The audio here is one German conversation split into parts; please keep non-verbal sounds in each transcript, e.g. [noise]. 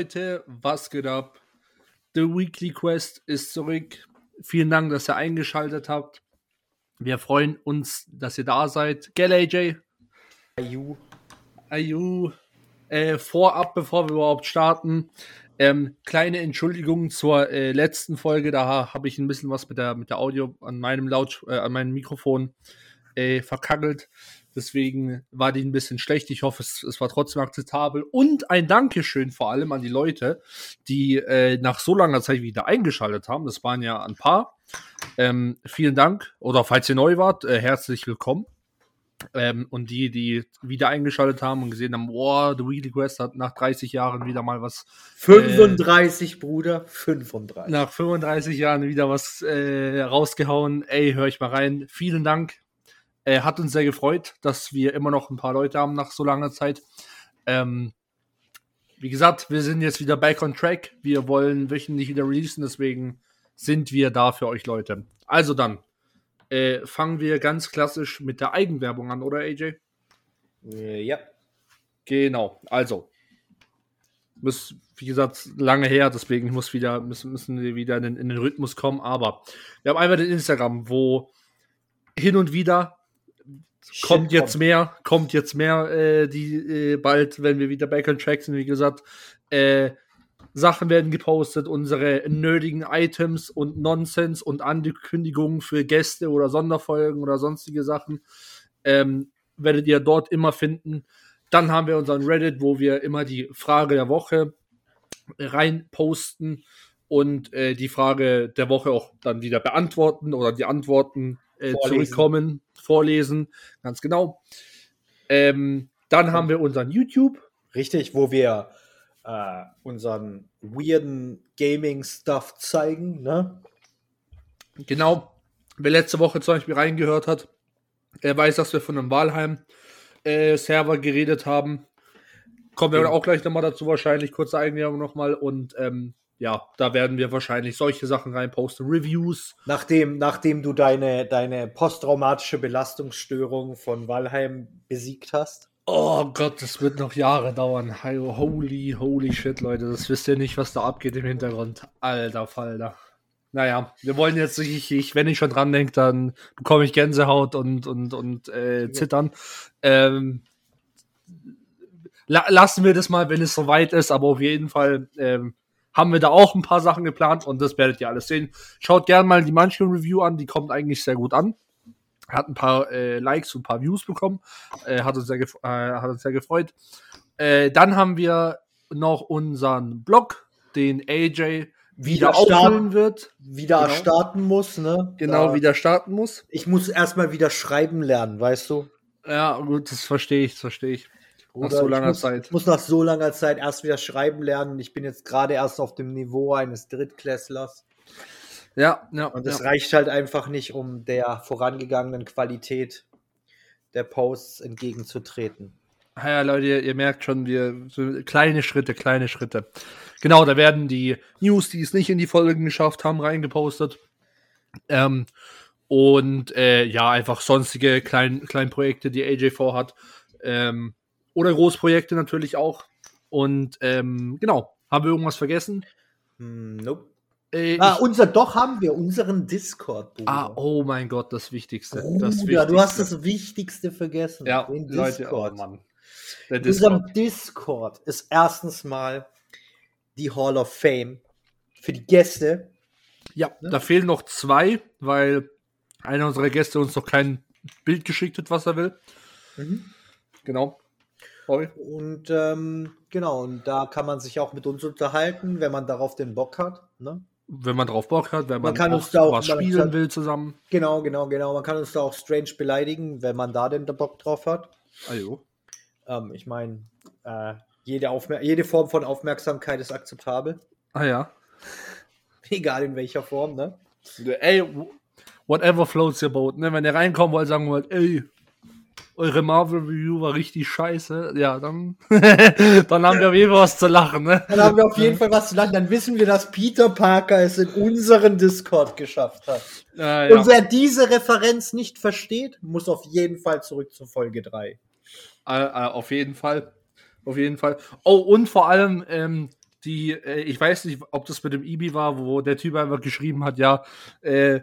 Leute, was geht ab? The Weekly Quest ist zurück. Vielen Dank, dass ihr eingeschaltet habt. Wir freuen uns, dass ihr da seid. Gell, AJ? Ayu. Ayu. Äh, vorab, bevor wir überhaupt starten, ähm, kleine Entschuldigung zur äh, letzten Folge. Da habe ich ein bisschen was mit der, mit der Audio an meinem Laut, äh, an meinem Mikrofon äh, verkackelt. Deswegen war die ein bisschen schlecht. Ich hoffe, es, es war trotzdem akzeptabel. Und ein Dankeschön vor allem an die Leute, die äh, nach so langer Zeit wieder eingeschaltet haben. Das waren ja ein paar. Ähm, vielen Dank. Oder falls ihr neu wart, äh, herzlich willkommen. Ähm, und die, die wieder eingeschaltet haben und gesehen haben, boah, The Weekly Quest hat nach 30 Jahren wieder mal was. 35, äh, Bruder, 35. Nach 35 Jahren wieder was äh, rausgehauen. Ey, hör ich mal rein. Vielen Dank. Äh, hat uns sehr gefreut, dass wir immer noch ein paar Leute haben nach so langer Zeit. Ähm, wie gesagt, wir sind jetzt wieder back on track. Wir wollen wöchentlich wieder releasen, deswegen sind wir da für euch Leute. Also dann, äh, fangen wir ganz klassisch mit der Eigenwerbung an, oder AJ? Äh, ja. Genau, also. Muss, wie gesagt, lange her, deswegen muss wieder, müssen, müssen wir wieder in den, in den Rhythmus kommen. Aber wir haben einmal den Instagram, wo hin und wieder kommt jetzt mehr, kommt jetzt mehr, äh, die äh, bald, wenn wir wieder back on track sind, wie gesagt, äh, Sachen werden gepostet, unsere nötigen Items und Nonsens und Ankündigungen für Gäste oder Sonderfolgen oder sonstige Sachen ähm, werdet ihr dort immer finden. Dann haben wir unseren Reddit, wo wir immer die Frage der Woche rein posten und äh, die Frage der Woche auch dann wieder beantworten oder die Antworten äh, zurückkommen, vorlesen, ganz genau. Ähm, dann haben wir unseren YouTube. Richtig, wo wir äh, unseren weirden Gaming-Stuff zeigen, ne? Genau. Wer letzte Woche zum Beispiel reingehört hat, er weiß, dass wir von einem Walheim-Server äh, geredet haben. Kommen wir ja. auch gleich nochmal dazu, wahrscheinlich. Kurze Eigenwerbung nochmal. Und ähm, ja, da werden wir wahrscheinlich solche Sachen reinposten, Reviews. Nachdem, nachdem du deine, deine posttraumatische Belastungsstörung von Valheim besiegt hast. Oh Gott, das wird noch Jahre dauern. Holy, holy shit, Leute. Das wisst ihr nicht, was da abgeht im Hintergrund. Alter Falter. Naja, wir wollen jetzt, ich, ich, wenn ich schon dran denke, dann bekomme ich Gänsehaut und, und, und äh, Zittern. Ähm, la lassen wir das mal, wenn es soweit ist, aber auf jeden Fall ähm, haben wir da auch ein paar Sachen geplant und das werdet ihr alles sehen. Schaut gerne mal die Munchkin Review an, die kommt eigentlich sehr gut an. Hat ein paar äh, Likes und ein paar Views bekommen. Äh, hat, uns sehr äh, hat uns sehr gefreut. Äh, dann haben wir noch unseren Blog, den AJ wieder, auffüllen wird. Wieder genau. starten muss, ne? Genau, da, wieder starten muss. Ich muss erstmal wieder schreiben lernen, weißt du? Ja, gut, das verstehe ich, das verstehe ich. Nach so langer ich muss, Zeit. Ich muss nach so langer Zeit erst wieder schreiben lernen. Ich bin jetzt gerade erst auf dem Niveau eines Drittklässlers. Ja, ja. Und es ja. reicht halt einfach nicht, um der vorangegangenen Qualität der Posts entgegenzutreten. Ja, Leute, ihr, merkt schon, wir so kleine Schritte, kleine Schritte. Genau, da werden die News, die es nicht in die Folgen geschafft haben, reingepostet. Ähm, und äh, ja, einfach sonstige kleine klein Projekte, die AJ vorhat. Ähm, oder Großprojekte natürlich auch. Und ähm, genau, haben wir irgendwas vergessen? Hm, nope. Äh, ah, unser, doch haben wir unseren Discord. Bruder. Ah, oh mein Gott, das Wichtigste. Bruder, das Wichtigste. du hast das Wichtigste vergessen. Ja, den Discord. Leute, oh Mann. Der Discord. Unser Discord ist erstens mal die Hall of Fame für die Gäste. Ja, ne? da fehlen noch zwei, weil einer unserer Gäste uns noch kein Bild geschickt hat, was er will. Mhm. Genau. Sorry. Und ähm, genau, und da kann man sich auch mit uns unterhalten, wenn man darauf den Bock hat. Ne? Wenn man darauf Bock hat, wenn man, man kann uns da auch was spielen kann, will zusammen. Genau, genau, genau. Man kann uns da auch strange beleidigen, wenn man da denn den Bock drauf hat. Also. Ähm, ich meine, äh, Jede, Aufmer jede Form von Aufmerksamkeit ist akzeptabel. Ah ja. [laughs] Egal in welcher Form, ne? Ey, whatever floats your boat. Ne? Wenn ihr reinkommen wollt, sagen wollt, ey, eure Marvel Review war richtig scheiße, ja, dann, [laughs] dann haben wir auf jeden Fall was zu lachen. Ne? Dann haben wir auf jeden Fall was zu lachen. Dann wissen wir, dass Peter Parker es in unseren Discord geschafft hat. Ah, ja. Und wer diese Referenz nicht versteht, muss auf jeden Fall zurück zu Folge 3. Äh, äh, auf jeden Fall. Auf jeden Fall. Oh, und vor allem, ähm, die, äh, ich weiß nicht, ob das mit dem Ibi war, wo der Typ einfach geschrieben hat, ja, äh,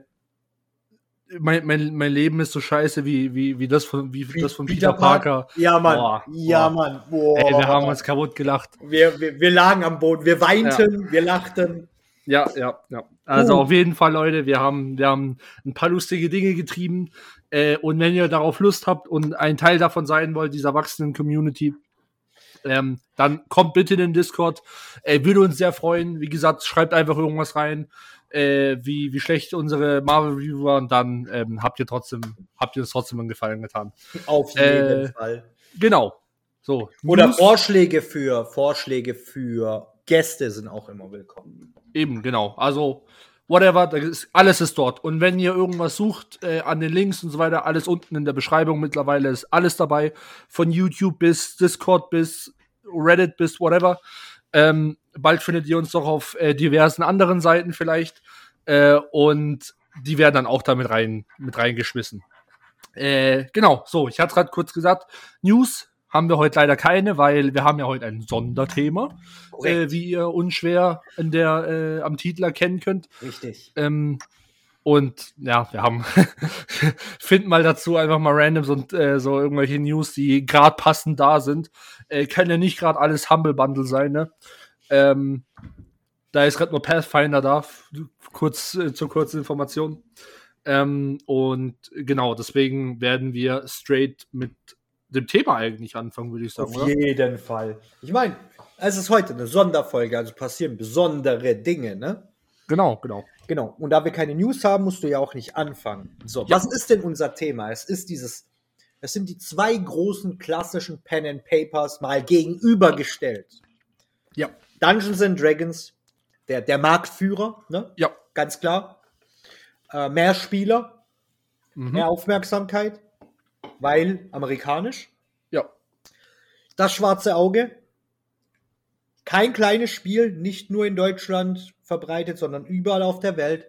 mein, mein, mein Leben ist so scheiße wie, wie, wie das von, wie, Wie das von Peter Peter, Parker. Ja, Mann. Boah, ja, boah. Mann. Boah. Ey, wir haben uns kaputt gelacht. wir, wir, wir lagen am Boden. Wir weinten, wir lachten. Ja, ja, ja. Also Uh. auf jeden Fall, Leute, wir haben, wir haben ein paar lustige Dinge getrieben. Äh, und wenn ihr darauf Lust habt und ein Teil davon sein wollt, dieser wachsenden Community, ähm, dann kommt bitte in den Discord. Äh, würde uns sehr freuen. Wie gesagt, schreibt einfach irgendwas rein, äh, wie, wie schlecht unsere Marvel Review war und dann ähm, habt ihr trotzdem, habt ihr es trotzdem einen Gefallen getan. Auf jeden Äh, Fall. Genau. So. Oder News- Vorschläge für, Vorschläge für Gäste sind auch immer willkommen. Eben, genau. Also, whatever, ist, alles ist dort. Und wenn ihr irgendwas sucht, äh, an den Links und so weiter, alles unten in der Beschreibung mittlerweile ist alles dabei. Von YouTube bis Discord bis Reddit bis whatever. Ähm, bald findet ihr uns doch auf äh, diversen anderen Seiten vielleicht. Äh, und die werden dann auch damit rein, mit reingeschmissen. Äh, genau, so, ich hatte gerade kurz gesagt, News haben wir heute leider keine, weil wir haben ja heute ein Sonderthema äh, wie ihr unschwer in der, äh, am Titel erkennen könnt. Richtig. Ähm, und ja, wir haben [laughs] finden mal dazu einfach mal random so, äh, so irgendwelche News, die gerade passend da sind. Äh, kann ja nicht gerade alles Humble Bundle sein, ne? Ähm, da ist gerade nur Pathfinder da, kurz äh, zur kurzen Information. Ähm, und genau, deswegen werden wir straight mit dem Thema eigentlich anfangen, würde ich sagen. Auf Oder? jeden Fall. Ich meine, es ist heute eine Sonderfolge, also passieren besondere Dinge, ne? Genau, genau. Genau. Und da wir keine News haben, musst du ja auch nicht anfangen. So, Ja. was ist denn unser Thema? Es ist dieses, es sind die zwei großen klassischen Pen and Papers mal gegenübergestellt. Ja. Dungeons and Dragons, der, der Marktführer, ne? Ja. Ganz klar. Äh, mehr Spieler, Mhm. mehr Aufmerksamkeit, weil amerikanisch. Ja. Das schwarze Auge. Kein kleines Spiel, nicht nur in Deutschland verbreitet, sondern überall auf der Welt.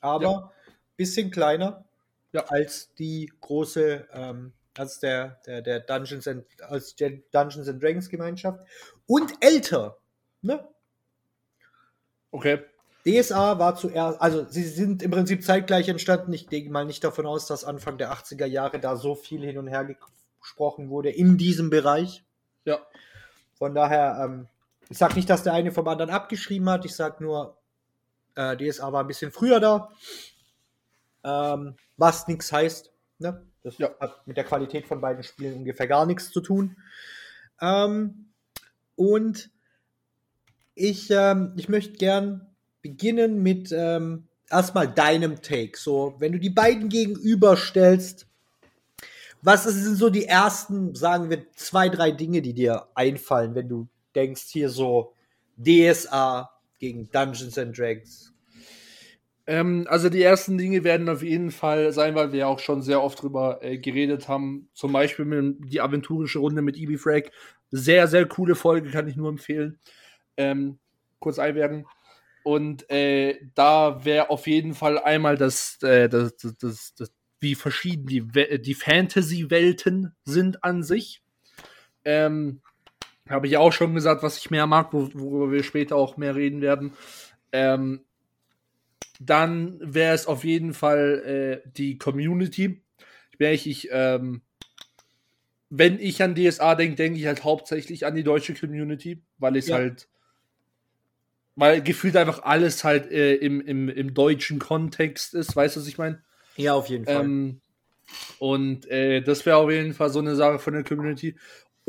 Aber Ja. bisschen kleiner Ja. als die große, ähm, als der, der, der Dungeons and, als der Dungeons and Dragons Gemeinschaft. Und älter. Ne? Okay. DSA war zuerst, also sie sind im Prinzip zeitgleich entstanden. Ich denke mal nicht davon aus, dass Anfang der 80er Jahre da so viel hin und her gesprochen wurde in diesem Bereich. Ja. Von daher, ähm, ich sage nicht, dass der eine vom anderen abgeschrieben hat. Ich sage nur, äh, DSA war ein bisschen früher da. Ähm, was nichts heißt. Ne? Das Ja. hat mit der Qualität von beiden Spielen ungefähr gar nichts zu tun. Ähm, und ich, ähm, ich möchte gern beginnen mit ähm, erstmal deinem Take. So, wenn du die beiden gegenüberstellst, was sind so die ersten, sagen wir, zwei, drei Dinge, die dir einfallen, wenn du denkst hier so DSA gegen Dungeons and Dragons? Ähm, also die ersten Dinge werden auf jeden Fall sein, weil wir auch schon sehr oft drüber äh, geredet haben. Zum Beispiel mit die aventurische Runde mit Ibi Frag. Sehr, sehr coole Folge, kann ich nur empfehlen. Ähm, kurz einwerden. Und äh, da wäre auf jeden Fall einmal das, äh, das, das, das, das wie verschieden die, die Fantasy-Welten sind an sich. Ähm, Habe ich auch schon gesagt, was ich mehr mag, wo, worüber wir später auch mehr reden werden. Ähm, dann wäre es auf jeden Fall äh, die Community. Ich, ich ähm, wenn ich an DSA denke, denke ich halt hauptsächlich an die deutsche Community, weil es Ja. halt, weil gefühlt einfach alles halt äh, im, im, im deutschen Kontext ist, weißt du, was ich meine? Ja, auf jeden Fall. Ähm, und äh, das wäre auf jeden Fall so eine Sache von der Community.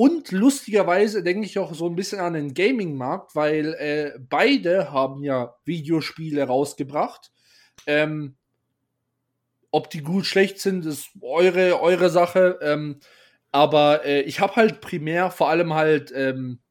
Und lustigerweise denke ich auch so ein bisschen an den Gaming-Markt, weil äh, beide haben ja Videospiele rausgebracht. Ähm, ob die gut schlecht sind, ist eure, eure Sache. Ähm, aber äh, ich habe halt primär vor allem halt ähm,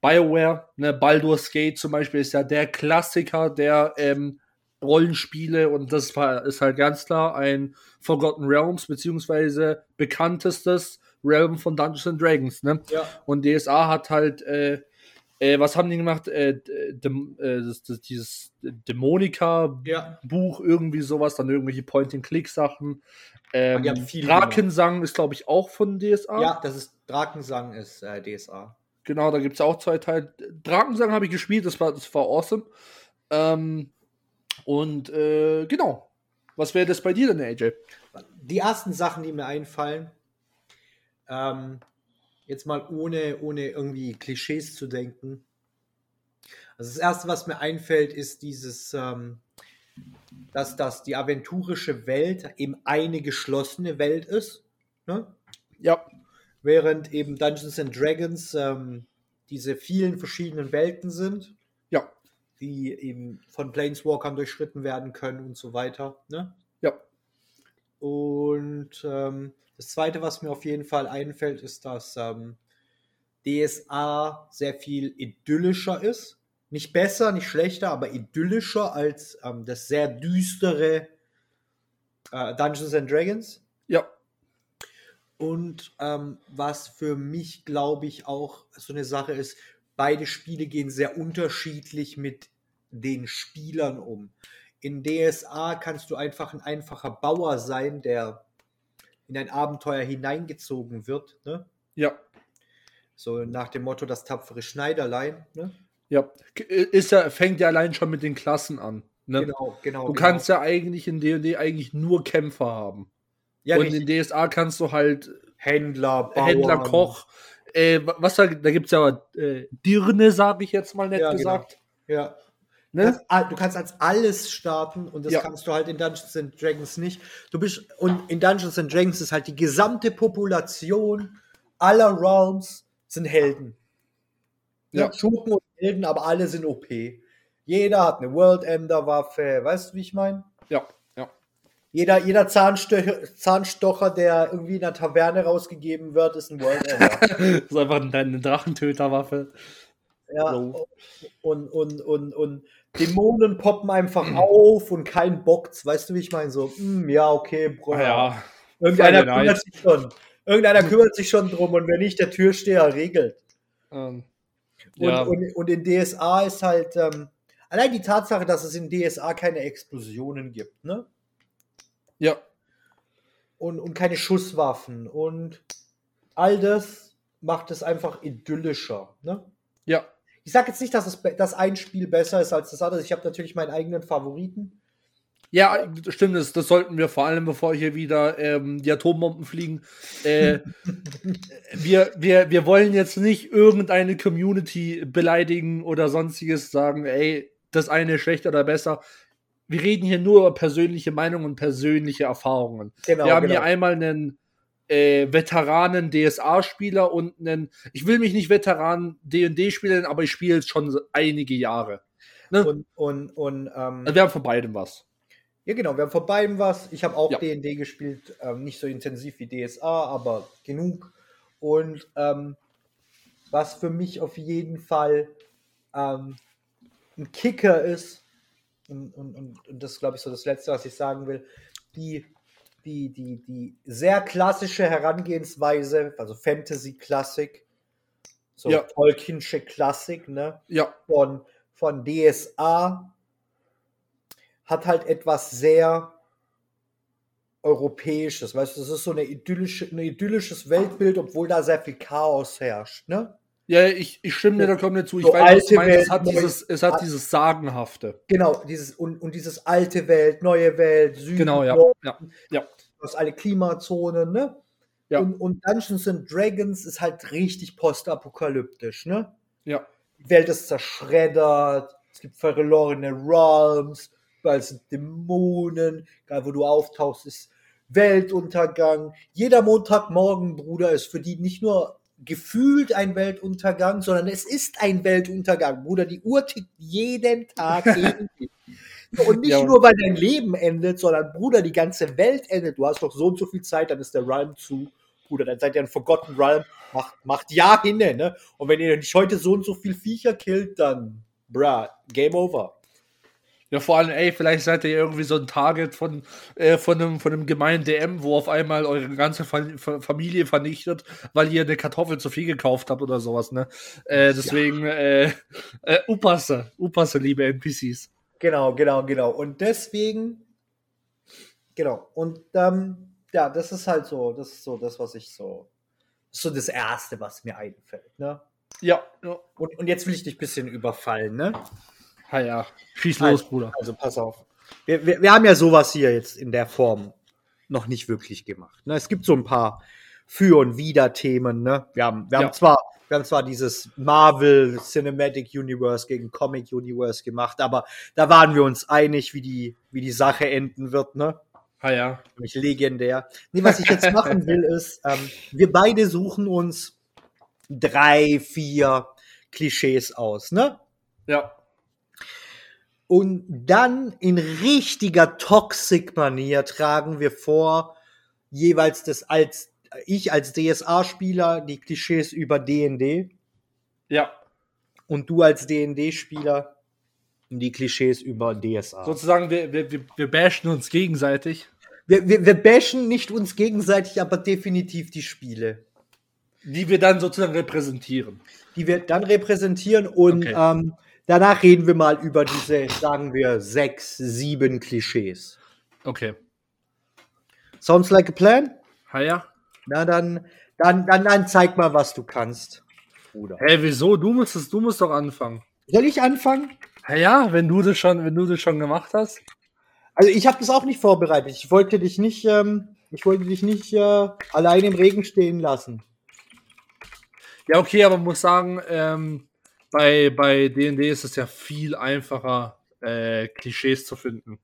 BioWare, ne, Baldur's Gate zum Beispiel ist ja der Klassiker der ähm, Rollenspiele und das war, ist halt ganz klar ein Forgotten Realms, beziehungsweise bekanntestes Realm von Dungeons and Dragons, ne? Ja. Und DSA hat halt, äh, äh, was haben die gemacht? Äh, dem, äh, das, das, dieses Dämonika-Buch, Ja. irgendwie sowas, dann irgendwelche Point-and-Click-Sachen. Ähm, haben viel Drakensang ist, glaube ich, auch von DSA. Ja, das ist Drakensang ist äh, DSA. Genau, da gibt es auch zwei Teile. Drakensang habe ich gespielt, das war, das war awesome. Ähm, und äh, genau. Was wäre das bei dir denn, AJ? Die ersten Sachen, die mir einfallen, ähm, jetzt mal ohne, ohne irgendwie Klischees zu denken. Also das erste, was mir einfällt, ist dieses, ähm, dass das die aventurische Welt eben eine geschlossene Welt ist. Ne? Ja, Während eben Dungeons and Dragons ähm, diese vielen verschiedenen Welten sind, ja, die eben von Planeswalkern durchschritten werden können und so weiter. Ne? Und ähm, das Zweite, was mir auf jeden Fall einfällt, ist, dass ähm, DSA sehr viel idyllischer ist. Nicht besser, nicht schlechter, aber idyllischer als ähm, das sehr düstere äh, Dungeons and Dragons. Ja, Und ähm, was für mich, glaube ich, auch so eine Sache ist, beide Spiele gehen sehr unterschiedlich mit den Spielern um. In DSA kannst du einfach ein einfacher Bauer sein, der in ein Abenteuer hineingezogen wird. Ne? ja, So nach dem Motto, das tapfere Schneiderlein. Ne? ja. Ist ja, fängt ja allein schon mit den Klassen an. Ne? Genau, genau. Du genau. kannst ja eigentlich in D&D eigentlich nur Kämpfer haben. ja, und richtig. in DSA kannst du halt Händler, Bauern. Händler, Koch, äh, was da, da gibt es ja äh, Dirne, sage ich jetzt mal nett Ja, genau. gesagt. Ja. Ne? Kannst all- Du kannst als alles starten und das Ja. kannst du halt in Dungeons and Dragons nicht. Du bist und in Dungeons and Dragons ist halt die gesamte Population aller Realms sind Helden. Ja. Ja. Schurken und Helden, aber alle sind OP. Jeder hat eine World Ender Waffe, weißt du, wie ich meine? Ja, ja. Jeder, jeder Zahnstocher, Zahnstocher, der irgendwie in der Taverne rausgegeben wird, ist ein World Ender. [laughs] Das ist einfach eine Drachentöterwaffe. Ja, und, und, und, und Dämonen poppen einfach auf und kein bockt's. Weißt du, wie ich meine? So, hm, ja, okay, Bruder. Ah, ja. Irgendeiner kümmert Night. sich schon. Irgendeiner kümmert sich schon drum und wenn nicht, der Türsteher regelt. Ähm, Und, ja. und, und in DSA ist halt ähm, allein die Tatsache, dass es in DSA keine Explosionen gibt, ne? ja. Und, und keine Schusswaffen und all das macht es einfach idyllischer, ne? Ja. Ich sage jetzt nicht, dass, es, dass ein Spiel besser ist als das andere. Ich habe natürlich meinen eigenen Favoriten. Ja, stimmt, das, das sollten wir vor allem, bevor hier wieder ähm, die Atombomben fliegen. Äh, [laughs] wir, wir, wir wollen jetzt nicht irgendeine Community beleidigen oder sonstiges sagen, ey, das eine ist schlechter oder besser. Wir reden hier nur über persönliche Meinungen und persönliche Erfahrungen. Genau, wir haben genau. hier einmal einen äh, Veteranen DSA-Spieler und einen, ich will mich nicht Veteranen D&D spielen, aber ich spiele jetzt schon einige Jahre. Ne? und, und, und ähm, Also wir haben von beidem was. ja genau, wir haben vor beidem was. Ich habe auch Ja. D&D gespielt, ähm, nicht so intensiv wie DSA, aber genug. Und ähm, was für mich auf jeden Fall ähm, ein Kicker ist, und, und, und, das glaube ich, so das Letzte, was ich sagen will, die, die, die, die sehr klassische Herangehensweise, also Fantasy-Klassik, so Ja. Tolkiensche Klassik, ne? Ja, von, von DSA hat halt etwas sehr Europäisches. Weißt du, das ist so eine idyllische, ein idyllisches Weltbild, obwohl da sehr viel Chaos herrscht. Ne? Ja, ich, ich stimme dir da komplett zu. Ich So weiß, was du meinst. Es hat dieses, es hat dieses Sagenhafte. Genau, dieses und, und dieses alte Welt, neue Welt, Süden, Genau, ja. Norden, Ja, ja, aus alle Klimazonen, ne? Ja. Und, und Dungeons and Dragons ist halt richtig postapokalyptisch, ne? ja. Die Welt ist zerschreddert, es gibt verlorene Realms, überall sind Dämonen, egal wo du auftauchst, ist Weltuntergang. Jeder Montagmorgen, Bruder, ist für die nicht nur gefühlt ein Weltuntergang, sondern es ist ein Weltuntergang, Bruder. Die Uhr tickt jeden Tag [laughs] gegen dich. Und nicht Ja. nur, weil dein Leben endet, sondern Bruder, die ganze Welt endet. Du hast doch so und so viel Zeit, dann ist der Realm zu. Bruder, dann seid ihr ein Forgotten Realm, macht, macht ja hin, ne? Und wenn ihr nicht heute so und so viel Viecher killt, dann, bruh, Game Over. Ja, vor allem, ey, vielleicht seid ihr irgendwie so ein Target von, äh, von, einem, von einem gemeinen DM, wo auf einmal eure ganze Fa Fa Familie vernichtet, weil ihr eine Kartoffel zu viel gekauft habt oder sowas, ne? Äh, deswegen, ja. äh, äh, upasse, upasse, liebe NPCs. Genau, genau, genau. Und deswegen, genau. Und ähm, ja, das ist halt so, das ist so das, was ich so, das ist so das Erste, was mir einfällt, ne? Ja. ja. Und, und jetzt will ich dich ein bisschen überfallen, ne? Ja, ja. Schieß los, also, Bruder. Also pass auf. Wir, wir, wir haben ja sowas hier jetzt in der Form noch nicht wirklich gemacht. Ne? Es gibt so ein paar Für- und Wider-Themen. Ne? Wir, haben, wir, ja. haben zwar, wir haben zwar dieses Marvel Cinematic Universe gegen Comic Universe gemacht, aber da waren wir uns einig, wie die, wie die Sache enden wird. Ne? Ah ja. Nämlich legendär. Nee, was ich jetzt machen will, [laughs] ist, ähm, wir beide suchen uns drei, vier Klischees aus. Ne? Ja. Und dann in richtiger Toxic-Manier tragen wir vor, jeweils das als ich als DSA-Spieler die Klischees über DND. Ja. Und du als DND-Spieler die Klischees über DSA. Sozusagen, wir, wir, wir bashen uns gegenseitig. Wir, wir, wir bashen nicht uns gegenseitig, aber definitiv die Spiele. Die wir dann sozusagen repräsentieren. Die wir dann repräsentieren und okay. ähm, Danach reden wir mal über diese, sagen wir, sechs, sieben Klischees. Okay. Sounds like a plan? Ha ja. Na dann, dann, dann, dann zeig mal, was du kannst, Bruder. Hä, hey, wieso? Du musst, du musst doch anfangen. Soll ich anfangen? Ha ja, wenn du das schon, wenn du das schon gemacht hast. Also ich habe das auch nicht vorbereitet. Ich wollte dich nicht, ähm, ich wollte dich nicht äh, allein im Regen stehen lassen. Ja, okay, aber muss sagen, ähm, bei, bei D&D ist es ja viel einfacher, äh, Klischees zu finden.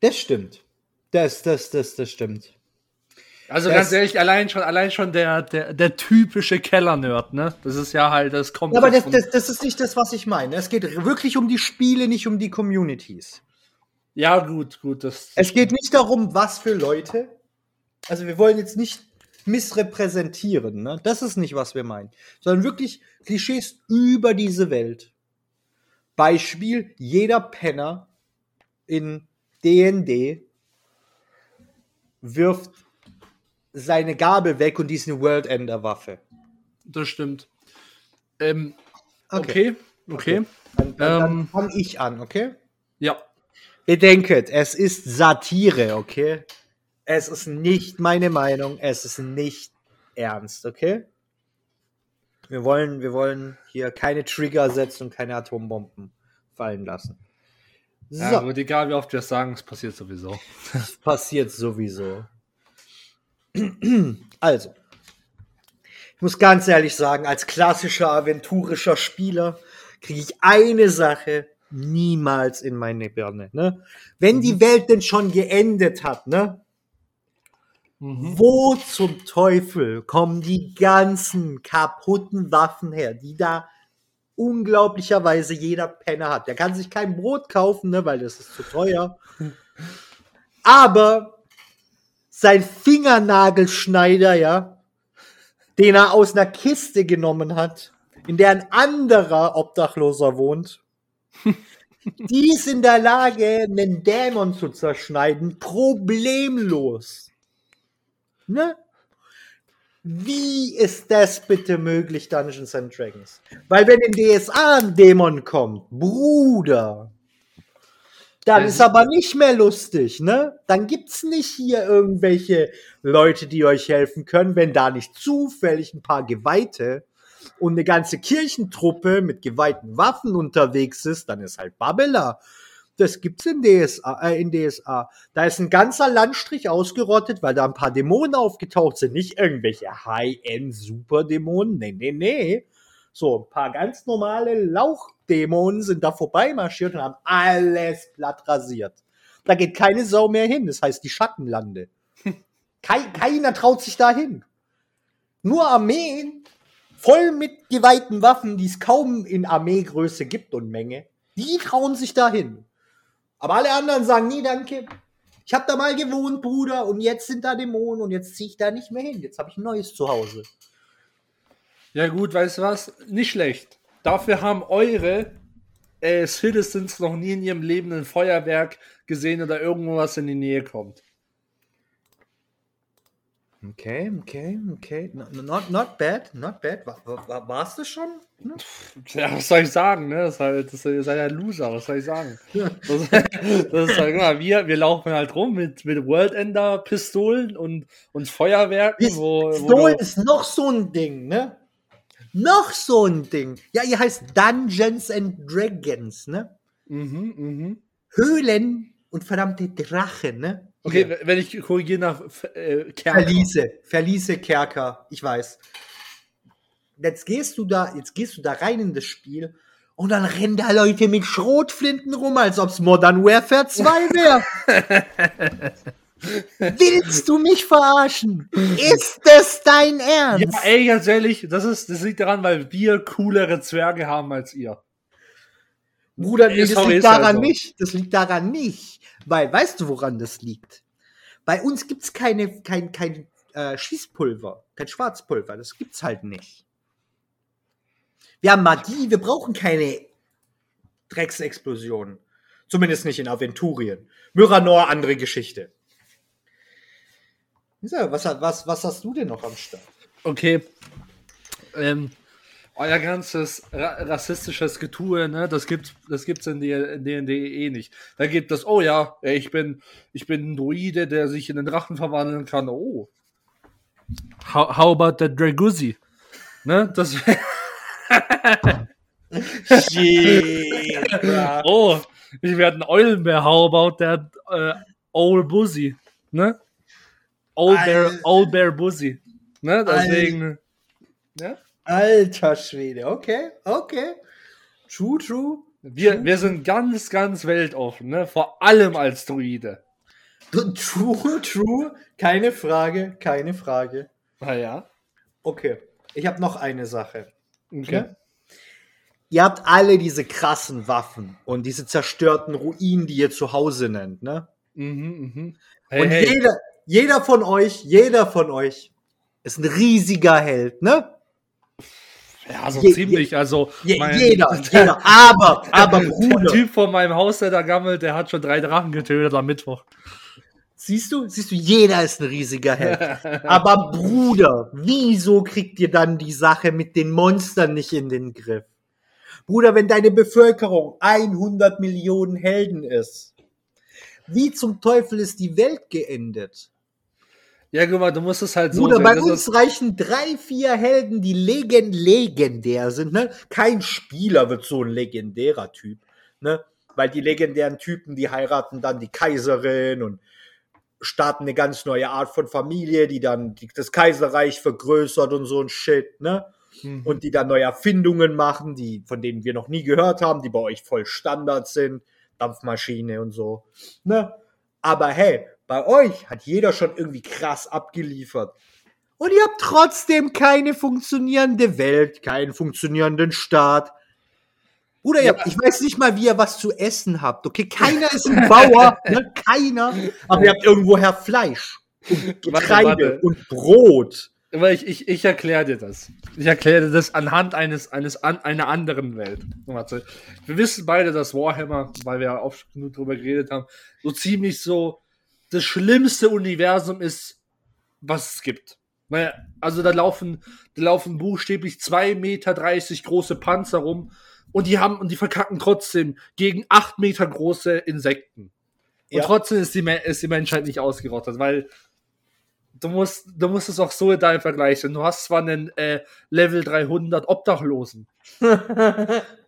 Das stimmt. Das, das, das, das stimmt. Also das, ganz ehrlich, allein schon, allein schon der, der, der typische Keller-Nerd, ne? Das ist ja halt, das kommt. Ja, aber das, das, das ist nicht das, was ich meine. Es geht wirklich um die Spiele, nicht um die Communities. Ja, gut, gut. Das, es geht nicht darum, was für Leute. Also wir wollen jetzt nicht missrepräsentieren. Ne? Das ist nicht, was wir meinen. Sondern wirklich Klischees über diese Welt. Beispiel, jeder Penner in DND wirft seine Gabel weg und die ist eine World Ender Waffe. Das stimmt. Ähm, okay, okay. okay. Dann, dann, dann ähm, fange ich an, okay? Ja. Bedenket, es ist Satire, okay? Es ist nicht meine Meinung, es ist nicht ernst, okay? Wir wollen, wir wollen hier keine Trigger setzen und keine Atombomben fallen lassen. So. Ja, aber egal wie oft wir es sagen, es passiert sowieso. Es passiert sowieso. Also, ich muss ganz ehrlich sagen, als klassischer aventurischer Spieler kriege ich eine Sache niemals in meine Birne. Ne? Wenn die mhm. Welt denn schon geendet hat, ne? Mhm. Wo zum Teufel kommen die ganzen kaputten Waffen her, die da unglaublicherweise jeder Penner hat? Der kann sich kein Brot kaufen, ne, weil das ist zu teuer. [laughs] Aber sein Fingernagelschneider, ja, den er aus einer Kiste genommen hat, in der ein anderer Obdachloser wohnt, [laughs] die ist in der Lage, einen Dämon zu zerschneiden, problemlos. Ne? Wie ist das bitte möglich, Dungeons and Dragons? Weil wenn in DSA ein Dämon kommt, Bruder, dann ist aber nicht mehr lustig, ne? Dann gibt's nicht hier irgendwelche Leute, die euch helfen können, wenn da nicht zufällig ein paar Geweihte und eine ganze Kirchentruppe mit geweihten Waffen unterwegs ist, dann ist halt Babbela. Das gibt's in DSA, äh, in DSA. Da ist ein ganzer Landstrich ausgerottet, weil da ein paar Dämonen aufgetaucht sind. Nicht irgendwelche High-End-Super-Dämonen. Nee, nee, nee. So, ein paar ganz normale Lauchdämonen sind da vorbeimarschiert und haben alles platt rasiert. Da geht keine Sau mehr hin. Das heißt die Schattenlande. [laughs] Kei keiner traut sich da hin. Nur Armeen voll mit geweihten Waffen, die es kaum in Armeegröße gibt und Menge, die trauen sich da hin. Aber alle anderen sagen, nie danke. Ich habe da mal gewohnt, Bruder, und jetzt sind da Dämonen und jetzt ziehe ich da nicht mehr hin. Jetzt habe ich ein neues Zuhause. Ja, gut, weißt du was? Nicht schlecht. Dafür haben eure äh, Citizens noch nie in ihrem Leben ein Feuerwerk gesehen oder irgendwas in die Nähe kommt. Okay, okay, okay. No- Not, not bad, not bad. War, war, war's das schon? Ne? Ja, was soll ich sagen, ne? Das ist halt, das ist, ihr seid ein Loser, was soll ich sagen? [laughs] Das, das ist halt, mal, wir, wir laufen halt rum mit, mit World Ender Pistolen und, und Feuerwerken, wo, wo Pistolen du, ist noch so ein Ding, ne? Noch so ein Ding. Ja, ihr heißt Dungeons and Dragons, ne? mhm, mhm. Höhlen und verdammte Drachen, ne? Okay, Hier. wenn ich korrigiere nach äh, Kerker. Verliese, Verliese Kerker, ich weiß. Jetzt gehst du da, jetzt gehst du da rein in das Spiel und dann rennen da Leute mit Schrotflinten rum, als ob's Modern Warfare 2 [laughs] wäre. Willst du mich verarschen? Ist es dein Ernst? Ja, ey, ganz ehrlich, das, ist, das liegt daran, weil wir coolere Zwerge haben als ihr. Bruder, nee, das sorry, liegt daran so. nicht. Das liegt daran nicht. Weil, weißt du, woran das liegt? Bei uns gibt's keine, kein, kein äh, Schießpulver, kein Schwarzpulver. Das gibt's halt nicht. Wir haben Magie, wir brauchen keine Drecksexplosionen. Zumindest nicht in Aventurien. Myranor, andere Geschichte. So, was, was, was hast du denn noch am Start? Okay. Ähm, euer ganzes ra rassistisches Getue, ne, das gibt das gibt's in D&D eh nicht. Da gibt es, oh ja, ich bin ich bin ein Druide, der sich in einen Drachen verwandeln kann. Oh. How, how about the Draguzzi? Ne, das Shit. Oh, ich werde ein Eulenbär. How about that äh, Old Buzzy? Ne? Old Bear, Old Bear Buzzy. Ne? Deswegen. Ja? Alter Schwede, okay, okay. True, true. Wir, wir sind ganz, ganz weltoffen, ne? Vor allem als Druide. True, true. Keine Frage, keine Frage. Naja. Okay, ich habe noch eine Sache. Okay. Ne? Ihr habt alle diese krassen Waffen und diese zerstörten Ruinen, die ihr zu Hause nennt, ne? Mhm, mhm. Hey, und hey. jeder, jeder von euch, jeder von euch ist ein riesiger Held, ne? Ja, so je- ziemlich. Also, Je, mein- jeder, [laughs] jeder. Aber, [laughs] aber Der Bruder, Typ von meinem Haus, der da gammelt, der hat schon drei Drachen getötet am Mittwoch. siehst du, siehst du, jeder ist ein riesiger Held. [laughs] Aber Bruder, wieso kriegt ihr dann die Sache mit den Monstern nicht in den Griff? Bruder, wenn deine Bevölkerung 100 Millionen Helden ist, wie zum Teufel ist die Welt geendet? Ja, guck mal, du musst es halt so sehen. bei Das uns ist- reichen drei, vier Helden, die legen legendär sind. Ne? Kein Spieler wird so ein legendärer Typ. Ne? Weil die legendären Typen, die heiraten dann die Kaiserin und starten eine ganz neue Art von Familie, die dann die, das Kaiserreich vergrößert und so ein Shit. Ne? Mhm. Und die dann neue Erfindungen machen, die, von denen wir noch nie gehört haben, die bei euch voll Standard sind. Dampfmaschine und so. Ne? Aber hey, bei euch hat jeder schon irgendwie krass abgeliefert. Und ihr habt trotzdem keine funktionierende Welt, keinen funktionierenden Staat. Bruder, Ja. ich weiß nicht mal, wie ihr was zu essen habt. Okay, keiner ist ein Bauer, [laughs] ne? keiner. Aber ihr habt irgendwoher Fleisch und [laughs] Getreide warte. und Brot. Aber ich, ich, ich erkläre dir das. Ich erkläre dir das anhand eines, eines an, einer anderen Welt. Warte. Wir wissen beide, dass Warhammer, weil wir ja oft genug drüber geredet haben, so ziemlich so das schlimmste Universum ist, was es gibt. Naja, also da laufen, da laufen buchstäblich 2,30 Meter große Panzer rum und die haben und die verkacken trotzdem gegen 8 Meter große Insekten. Und Ja. trotzdem ist die, ist die Menschheit nicht ausgerottet, weil du musst, du musst es auch so in deinem Vergleich sehen. Du hast zwar einen äh, Level 300 Obdachlosen. [laughs]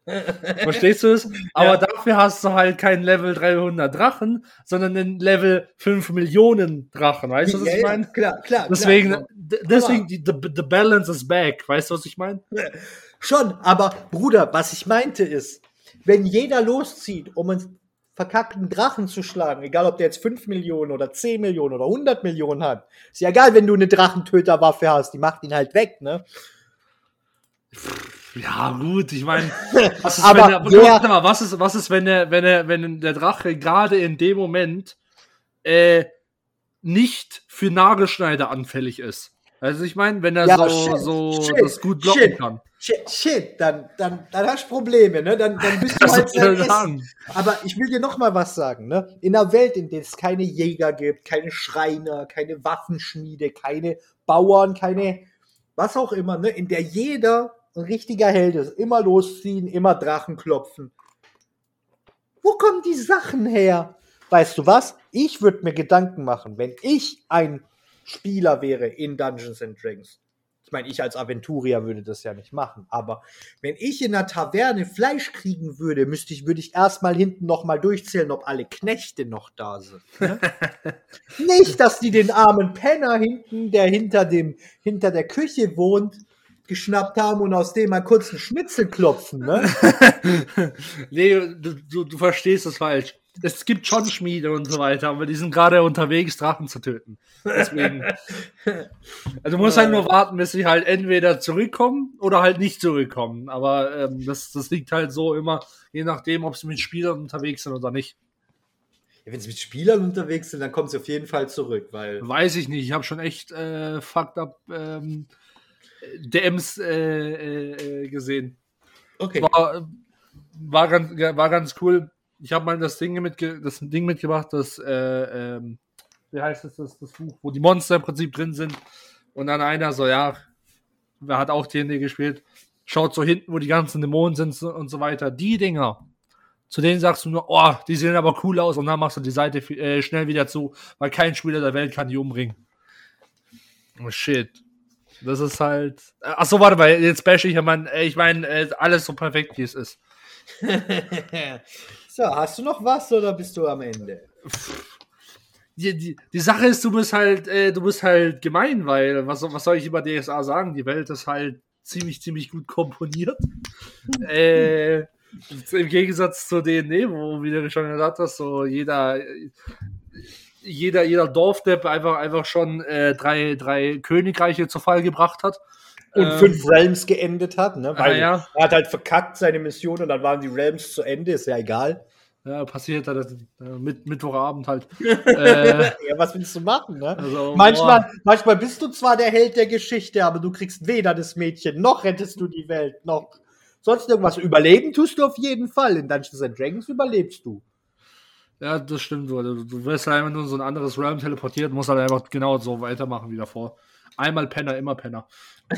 Verstehst du es? Aber dafür hast du halt keinen Level 300 Drachen, sondern einen Level 5 Millionen Drachen. Weißt du, was Ja, ich ja, meine? Klar, klar. Deswegen, klar. d- deswegen die, the, the balance is back. Weißt du, was ich meine? Schon, aber Bruder, was ich meinte ist, wenn jeder loszieht, um einen verkackten Drachen zu schlagen, egal ob der jetzt 5 Millionen oder 10 Millionen oder 100 Millionen hat, ist ja egal, wenn du eine Drachentöterwaffe hast, die macht ihn halt weg, ne? Ja, gut, ich meine, [laughs] was ist, Aber wenn der, warte mal, was ist, was ist, wenn der, wenn der, wenn der Drache gerade in dem Moment äh, nicht für Nagelschneider anfällig ist. Also ich meine, wenn er Ja, so, shit, so shit, das gut blocken shit. kann. Shit, shit dann, dann, dann hast du Probleme, ne? Dann, dann bist du [laughs] halt sagen? Aber ich will dir noch mal was sagen, ne? In einer Welt, in der es keine Jäger gibt, keine Schreiner, keine Waffenschmiede, keine Bauern, keine was auch immer, ne? In der jeder ein richtiger Held ist, immer losziehen, immer Drachen klopfen. Wo kommen die Sachen her? Weißt du was? Ich würde mir Gedanken machen, wenn ich ein Spieler wäre in Dungeons and Dragons. Ich meine, ich als Aventurier würde das ja nicht machen, aber wenn ich in einer Taverne Fleisch kriegen würde, müsste ich, würde ich erstmal hinten noch mal durchzählen, ob alle Knechte noch da sind. Ne? [laughs] nicht, dass die den armen Penner hinten, der hinter dem, hinter der Küche wohnt, geschnappt haben und aus dem mal kurz einen Schnitzel klopfen, ne? [laughs] nee, du, du, du verstehst das falsch. Es gibt schon Schmiede und so weiter, aber die sind gerade unterwegs, Drachen zu töten. Deswegen. [laughs] Also du musst halt nur warten, bis sie halt entweder zurückkommen oder halt nicht zurückkommen. Aber ähm, das, das liegt halt so immer, je nachdem, ob sie mit Spielern unterwegs sind oder nicht. Ja, wenn sie mit Spielern unterwegs sind, dann kommen sie auf jeden Fall zurück, weil. Weiß ich nicht. Ich habe schon echt äh, fucked up ähm, DMs äh, äh, äh, gesehen. Okay. War, war, ganz, war ganz cool. Ich habe mal das Ding, mitge das Ding mitgebracht, das, äh, ähm, wie heißt das, das, das Buch, wo die Monster im Prinzip drin sind. Und dann einer so, ja, wer hat auch D&D gespielt, schaut so hinten, wo die ganzen Dämonen sind und so weiter. Die Dinger, zu denen sagst du nur, oh, die sehen aber cool aus und dann machst du die Seite äh, schnell wieder zu, weil kein Spieler der Welt kann die umbringen. Oh shit. Das ist halt. Ach so, warte mal, jetzt bash ich ja mein, äh, ich meine, äh, alles so perfekt, wie es ist. [laughs] so, hast du noch was oder bist du am Ende? Die, die, die Sache ist, du bist halt, äh, du bist halt gemein, weil, was, soll- was soll ich über DSA sagen? Die Welt ist halt ziemlich, ziemlich gut komponiert. [laughs] äh, Im Gegensatz zu D&D, wo, wie du schon gesagt hast, so jeder, jeder, jeder Dorfdepp einfach, einfach schon äh, drei, drei Königreiche zu Fall gebracht hat. Und Ähm, fünf Realms geendet hat, ne? Weil Ah, ja. er hat halt verkackt seine Mission und dann waren die Realms zu Ende, ist ja egal. Ja, passiert halt äh, mit, Mittwochabend halt. [laughs] äh, Ja, was willst du machen, ne? also, Manchmal, manchmal bist du zwar der Held der Geschichte, aber du kriegst weder das Mädchen, noch rettest du die Welt, noch sonst irgendwas. Überleben tust du auf jeden Fall. In Dungeons and Dragons überlebst du. Ja, das stimmt. Du, du du wirst halt einfach nur in so ein anderes Realm teleportiert, musst halt einfach genau so weitermachen wie davor. Einmal Penner, immer Penner.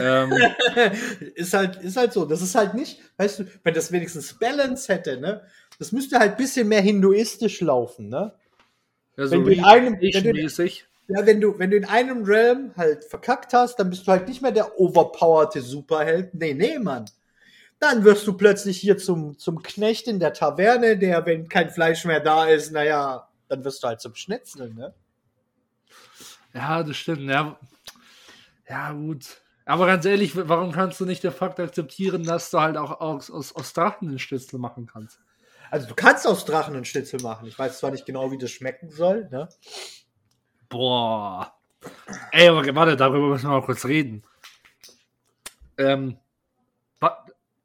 Ähm, [laughs] ist halt, ist halt so. Das ist halt nicht, weißt du, wenn das wenigstens Balance hätte, ne? Das müsste halt ein bisschen mehr hinduistisch laufen, ne? ja, Wenn du in einem- wenn du-. Ja, wenn du, wenn du in einem Realm halt verkackt hast, dann bist du halt nicht mehr der overpowerte Superheld. Nee, nee, Mann. Dann wirst du plötzlich hier zum, zum Knecht in der Taverne, der, wenn kein Fleisch mehr da ist, naja, dann wirst du halt zum Schnitzel, ne? Ja, das stimmt. Ja, ja, gut. Aber ganz ehrlich, warum kannst du nicht den Fakt akzeptieren, dass du halt auch aus, aus, aus Drachen den Schnitzel machen kannst? Also du kannst aus Drachen einen Schnitzel machen. Ich weiß zwar nicht genau, wie das schmecken soll, ne? Boah. Ey, aber warte, darüber müssen wir mal kurz reden. Ähm,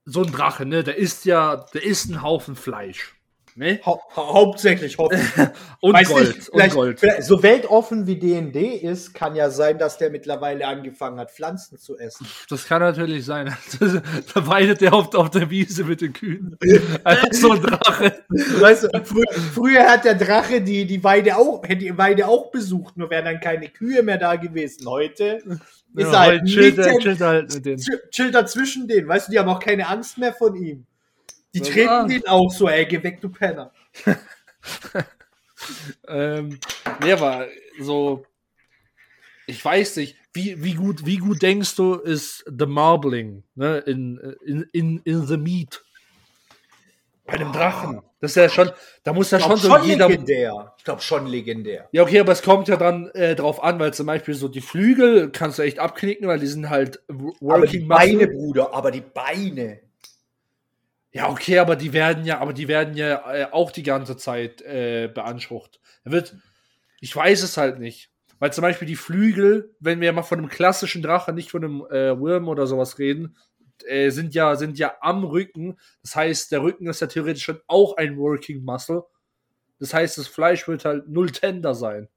so ein Drache, ne, der isst ja, der isst einen Haufen Fleisch. Ne? Hau hau hauptsächlich hoffen. [laughs] Und Weiß Gold. nicht, und Gold. So weltoffen wie D&D ist, kann ja sein, dass der mittlerweile angefangen hat, Pflanzen zu essen. Das kann natürlich sein. [laughs] da weidet der auf, auf der Wiese mit den Kühen. Einfach [laughs] so ein Drache. Weißt du, frü früher hat der Drache die, die Weide auch, hätte die Weide auch besucht, nur wären dann keine Kühe mehr da gewesen. Heute ist Ja, er halt chillt, er, chillt er halt mit denen. ch- chillt er zwischen denen. Weißt du, die haben auch keine Angst mehr von ihm. Die Ja. treten den auch so, ey, geh weg, du Penner. [laughs] Ähm, nee, aber so, ich weiß nicht, wie, wie, gut, wie gut denkst du, ist The Marbling ne, in, in, in, in The Meat? Bei einem Drachen. Das ist ja schon, da muss ja schon so schon jeder. legendär. Ich glaube schon legendär. Ja, okay, aber es kommt ja dann äh, drauf an, weil zum Beispiel so die Flügel kannst du echt abknicken, weil die sind halt w- Aber die Working Beine. Bruder, aber die Beine. Ja, okay, aber die werden ja, aber die werden ja äh, auch die ganze Zeit äh, beansprucht. Er wird, ich weiß es halt nicht. Weil zum Beispiel die Flügel, wenn wir mal von einem klassischen Drachen, nicht von einem äh, Wurm oder sowas reden, äh, sind ja, sind ja am Rücken. Das heißt, der Rücken ist ja theoretisch schon auch ein Working Muscle. Das heißt, das Fleisch wird halt null tender sein.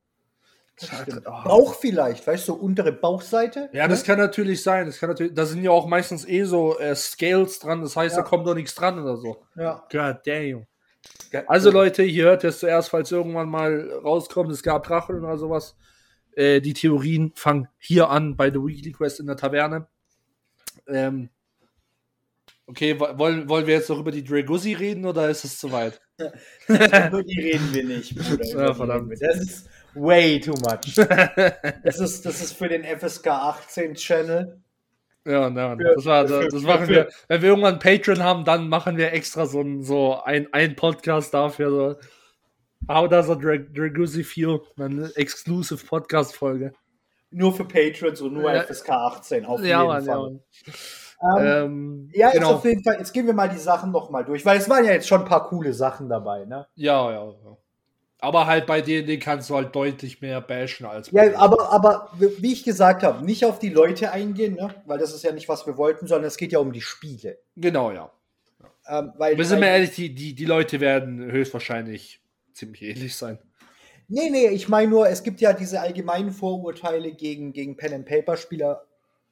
Stimmt. Oh. Bauch vielleicht, weißt du, so untere Bauchseite. Ja, das kann natürlich sein. Das kann natürlich, da sind ja auch meistens eh so äh, Scales dran, das heißt, Ja. da kommt doch nichts dran oder so. Ja. God damn. Also Leute, ihr hört es zuerst, falls irgendwann mal rauskommt, es gab Drachen oder sowas. Äh, die Theorien fangen hier an bei The Weekly Quest in der Taverne. Ähm, okay, wo- wollen, wollen wir jetzt noch über die Draguzzi reden oder ist es zu weit? [laughs] Über die reden wir nicht, Bruder. Ja, verdammt. Das ist way too much. [laughs] Das ist, das ist für den FSK 18 Channel. Ja, ja Für- das, war, das für- machen für- wir. Wenn wir irgendwann Patreon haben, dann machen wir extra so ein, so ein, ein Podcast dafür. So. How does a Dra Draguzzi feel? Eine exclusive Podcast-Folge. Nur für Patrons und nur Ja. FSK 18 auf Ja, jeden Mann, ja, Fall. Mann. Ähm, Ähm, ja, jetzt genau. auf jeden Fall. Jetzt gehen wir mal die Sachen nochmal durch, weil es waren ja jetzt schon ein paar coole Sachen dabei, ne? Ja, ja, ja. Aber halt bei D&D kannst du halt deutlich mehr bashen als bei Ja, aber, aber wie ich gesagt habe, nicht auf die Leute eingehen, ne? weil das ist ja nicht, was wir wollten, sondern es geht ja um die Spiele. Genau, ja. Ähm, weil, Wir sind mal ehrlich, die, die, die Leute werden höchstwahrscheinlich ziemlich ähnlich sein. Nee, nee, ich meine nur, es gibt ja diese allgemeinen Vorurteile gegen, gegen Pen-and-Paper-Spieler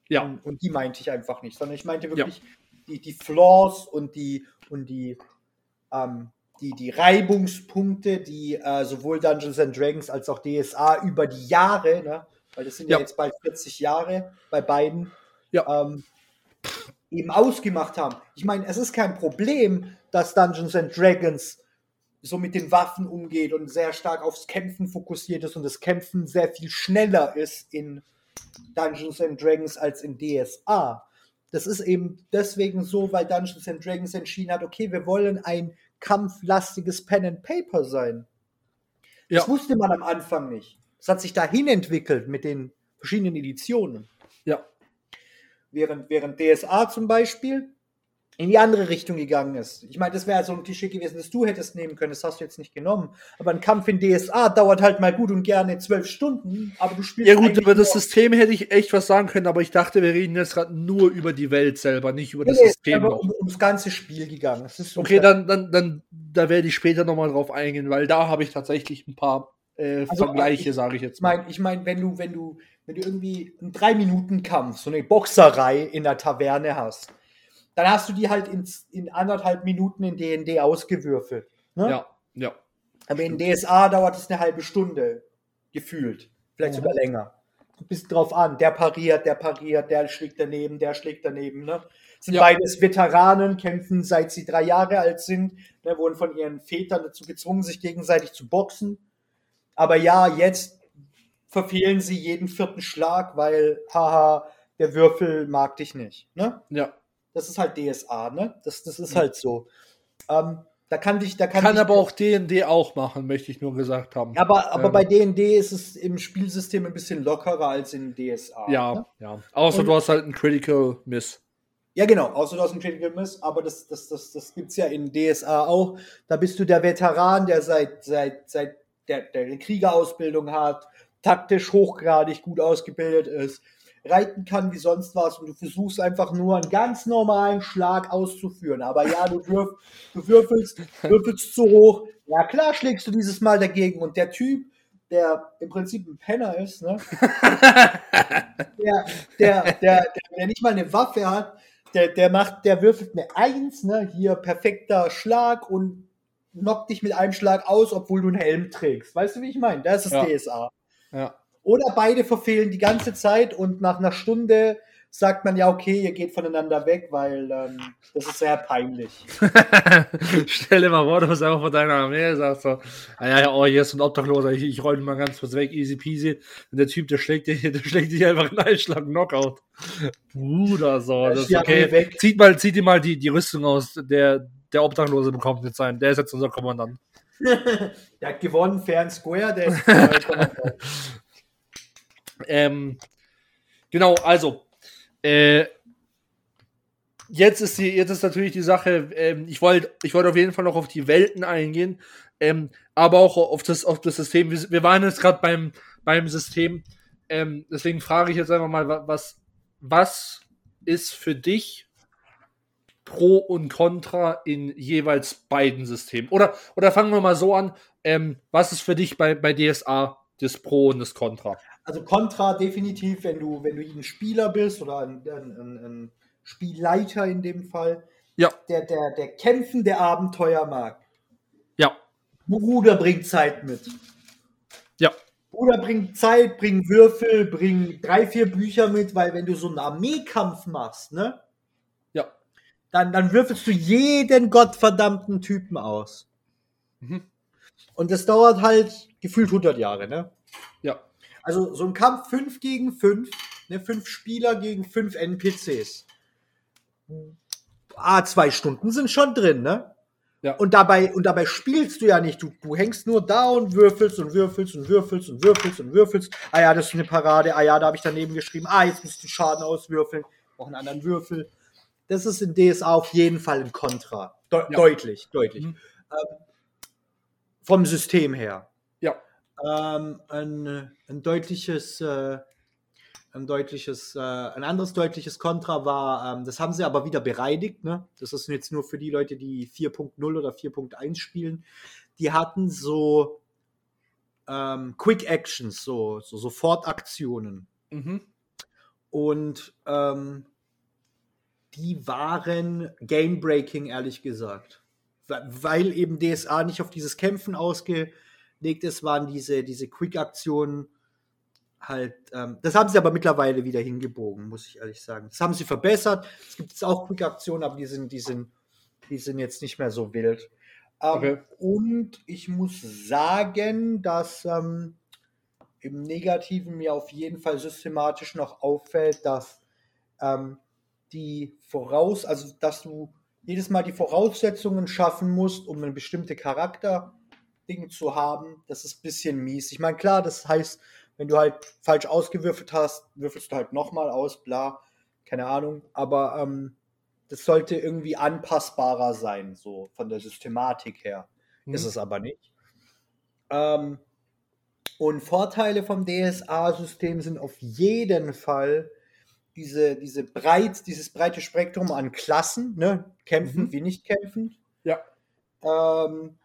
Ja, und, und die meinte ich einfach nicht, sondern ich meinte wirklich die, die Flaws und die, und die, ähm, die, die Reibungspunkte, die äh, sowohl Dungeons and Dragons als auch DSA über die Jahre, ne, weil das sind ja, Ja. jetzt bald 40 Jahre bei beiden, Ja. ähm, eben ausgemacht haben. Ich meine, es ist kein Problem, dass Dungeons and Dragons so mit den Waffen umgeht und sehr stark aufs Kämpfen fokussiert ist und das Kämpfen sehr viel schneller ist in Dungeons and Dragons als in DSA. Das ist eben deswegen so, weil Dungeons and Dragons entschieden hat, okay, wir wollen ein kampflastiges Pen and Paper sein. Ja. Das wusste man am Anfang nicht. Es hat sich dahin entwickelt mit den verschiedenen Editionen. ja. Während, während DSA zum Beispiel in die andere Richtung gegangen ist. Ich meine, das wäre so ein Klischee gewesen, das du hättest nehmen können, das hast du jetzt nicht genommen. Aber ein Kampf in DSA dauert halt mal gut und gerne zwölf Stunden, aber du spielst. Ja gut, über das System hätte ich echt was sagen können, aber ich dachte, wir reden jetzt gerade nur über die Welt selber, nicht über Nee, das nee, System aber noch. um, ums ganze Spiel gegangen. Okay, dann, dann, dann, da werde ich später nochmal drauf eingehen, weil da habe ich tatsächlich ein paar äh, Also, Vergleiche, ich- sage ich jetzt Ich meine, ich mein, wenn du, wenn du, wenn du irgendwie einen drei Minuten Kampf, so eine Boxerei in der Taverne hast, dann hast du die halt in, in anderthalb Minuten in D&D ausgewürfelt. Ne? Ja, ja. Aber in DSA dauert es eine halbe Stunde, gefühlt. Vielleicht Mhm. sogar länger. Du bist drauf an, der pariert, der pariert, der schlägt daneben, der schlägt daneben. Ne? Sind Ja. beides Veteranen, kämpfen seit sie drei Jahre alt sind, ne, wurden von ihren Vätern dazu gezwungen, sich gegenseitig zu boxen. Aber ja, jetzt verfehlen sie jeden vierten Schlag, weil, haha, der Würfel mag dich nicht. Ne? Ja. Das ist halt DSA, ne? Das, das ist halt so. Ähm, da kann dich, da kann, Kann dich, aber auch D&D auch machen, möchte ich nur gesagt haben. aber, aber Ähm, bei D&D ist es im Spielsystem ein bisschen lockerer als in DSA. Ja, Ne? ja. Außer Und- du hast halt einen Critical Miss. Ja, genau, außer du hast einen Critical Miss, aber das, das, das, das gibt es ja in DSA auch. Da bist du der Veteran, der seit, seit, seit der, der eine Kriegerausbildung hat, taktisch hochgradig gut ausgebildet ist, reiten kann wie sonst was und du versuchst einfach nur einen ganz normalen Schlag auszuführen. Aber ja, du, würf, du würfelst, würfelst zu hoch. Ja, klar schlägst du dieses Mal dagegen. Und der Typ, der im Prinzip ein Penner ist, ne? der, [laughs] der, der, der, der nicht mal eine Waffe hat, der, der macht, der würfelt eine Eins, ne? Hier perfekter Schlag und knockt dich mit einem Schlag aus, obwohl du einen Helm trägst. Weißt du, wie ich meine? Das ist Ja. DSA. Ja. Oder beide verfehlen die ganze Zeit und nach einer Stunde sagt man ja, okay, ihr geht voneinander weg, weil ähm, das ist sehr peinlich. [laughs] Stell dir mal vor, du bist einfach von deiner Armee sagst so, ah ja, ja, oh, hier ist ein Obdachloser, ich, ich räume mal ganz kurz weg, easy peasy. Und der Typ, der schlägt dich, [laughs] der schlägt dich einfach in einen Schlag Knockout. Bruder, so, das ist okay. Zieht mal, zieht dir mal die, die Rüstung aus, der, der Obdachlose bekommt jetzt sein. Der ist jetzt unser Kommandant. [laughs] Der hat gewonnen, fair and square, der ist äh, Ähm, genau, also, äh, jetzt ist die, jetzt ist natürlich die Sache, ähm, ich wollte ich wollte auf jeden Fall noch auf die Welten eingehen, ähm, aber auch auf das, auf das System. Wir, wir waren jetzt gerade beim, beim System, ähm, deswegen frage ich jetzt einfach mal, wa- was, was ist für dich Pro und Contra in jeweils beiden Systemen? Oder, oder fangen wir mal so an, ähm, was ist für dich bei, bei DSA das Pro und das Contra? Also Contra definitiv, wenn du, wenn du ein Spieler bist oder ein, ein, ein, Spielleiter in dem Fall, Ja. der, der, der kämpfende Abenteuer mag. Ja, Bruder bringt Zeit mit. ja, Bruder bringt Zeit, bring Würfel, bring drei, vier Bücher mit, weil wenn du so einen Armeekampf machst, ne, ja. dann, dann würfelst du jeden gottverdammten Typen aus. Mhm. Und das dauert halt gefühlt 100 Jahre, ne? Ja. Also so ein Kampf 5 gegen 5, ne, 5 Spieler gegen 5 NPCs. Ah, zwei Stunden sind schon drin, ne? Ja. Und dabei, und dabei spielst du ja nicht. Du, du hängst nur da und würfelst und würfelst und würfelst und würfelst und würfelst. Ah ja, das ist eine Parade. Ah ja, da habe ich daneben geschrieben. Ah, jetzt musst du Schaden auswürfeln. Noch einen anderen Würfel. Das ist in DSA auf jeden Fall ein Kontra. De Ja. Deutlich, deutlich. Mhm. Ähm, vom System her. Ja. Ähm, ein, ein deutliches, äh, ein deutliches, äh, ein anderes deutliches Kontra war, ähm, das haben sie aber wieder bereinigt, ne? Das ist jetzt nur für die Leute, die 4.0 oder 4.1 spielen. Die hatten so ähm, Quick Actions, so, so Sofortaktionen. Mhm. Und ähm, die waren game-breaking, ehrlich gesagt. Weil- eben DSA nicht auf dieses Kämpfen ausgelegt ist, waren diese, diese Quick-Aktionen halt. Ähm, das haben sie aber mittlerweile wieder hingebogen, muss ich ehrlich sagen. Das haben sie verbessert. Es gibt jetzt auch Quick-Aktionen, aber die sind, die, sind, die sind jetzt nicht mehr so wild. Ähm, Okay. Und ich muss sagen, dass ähm, im Negativen mir auf jeden Fall systematisch noch auffällt, dass ähm, die Voraus, also dass du jedes Mal die Voraussetzungen schaffen musst, um eine bestimmte Charakterding zu haben, das ist ein bisschen mies. Ich meine, klar, das heißt, wenn du halt falsch ausgewürfelt hast, würfelst du halt nochmal aus, bla, keine Ahnung, aber ähm, das sollte irgendwie anpassbarer sein, so von der Systematik her. Mhm. Ist es aber nicht. Ähm, und Vorteile vom DSA-System sind auf jeden Fall diese, diese breit, dieses breite Spektrum an Klassen, ne? kämpfend Mhm. wie nicht kämpfend. Ja. Ähm,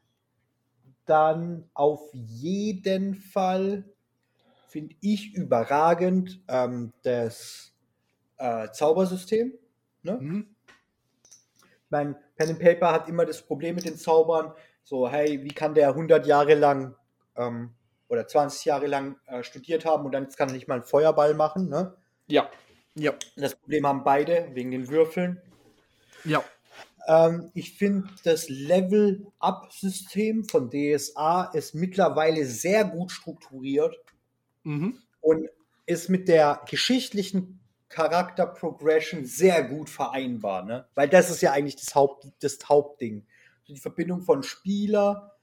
dann auf jeden Fall finde ich überragend ähm, das äh, Zaubersystem. Ne? Mhm. Ich meine, Pen and Paper hat immer das Problem mit den Zaubern, so, hey, wie kann der 100 Jahre lang ähm, oder 20 Jahre lang äh, studiert haben und dann jetzt kann er nicht mal einen Feuerball machen, ne? Ja. Ja. Das Problem haben beide wegen den Würfeln. Ja. Ähm, ich finde, das Level-Up-System von DSA ist mittlerweile sehr gut strukturiert Mhm. und ist mit der geschichtlichen Charakter-Progression sehr gut vereinbar, ne? Weil das ist ja eigentlich das, Haupt, das Hauptding. Die Verbindung von Spieler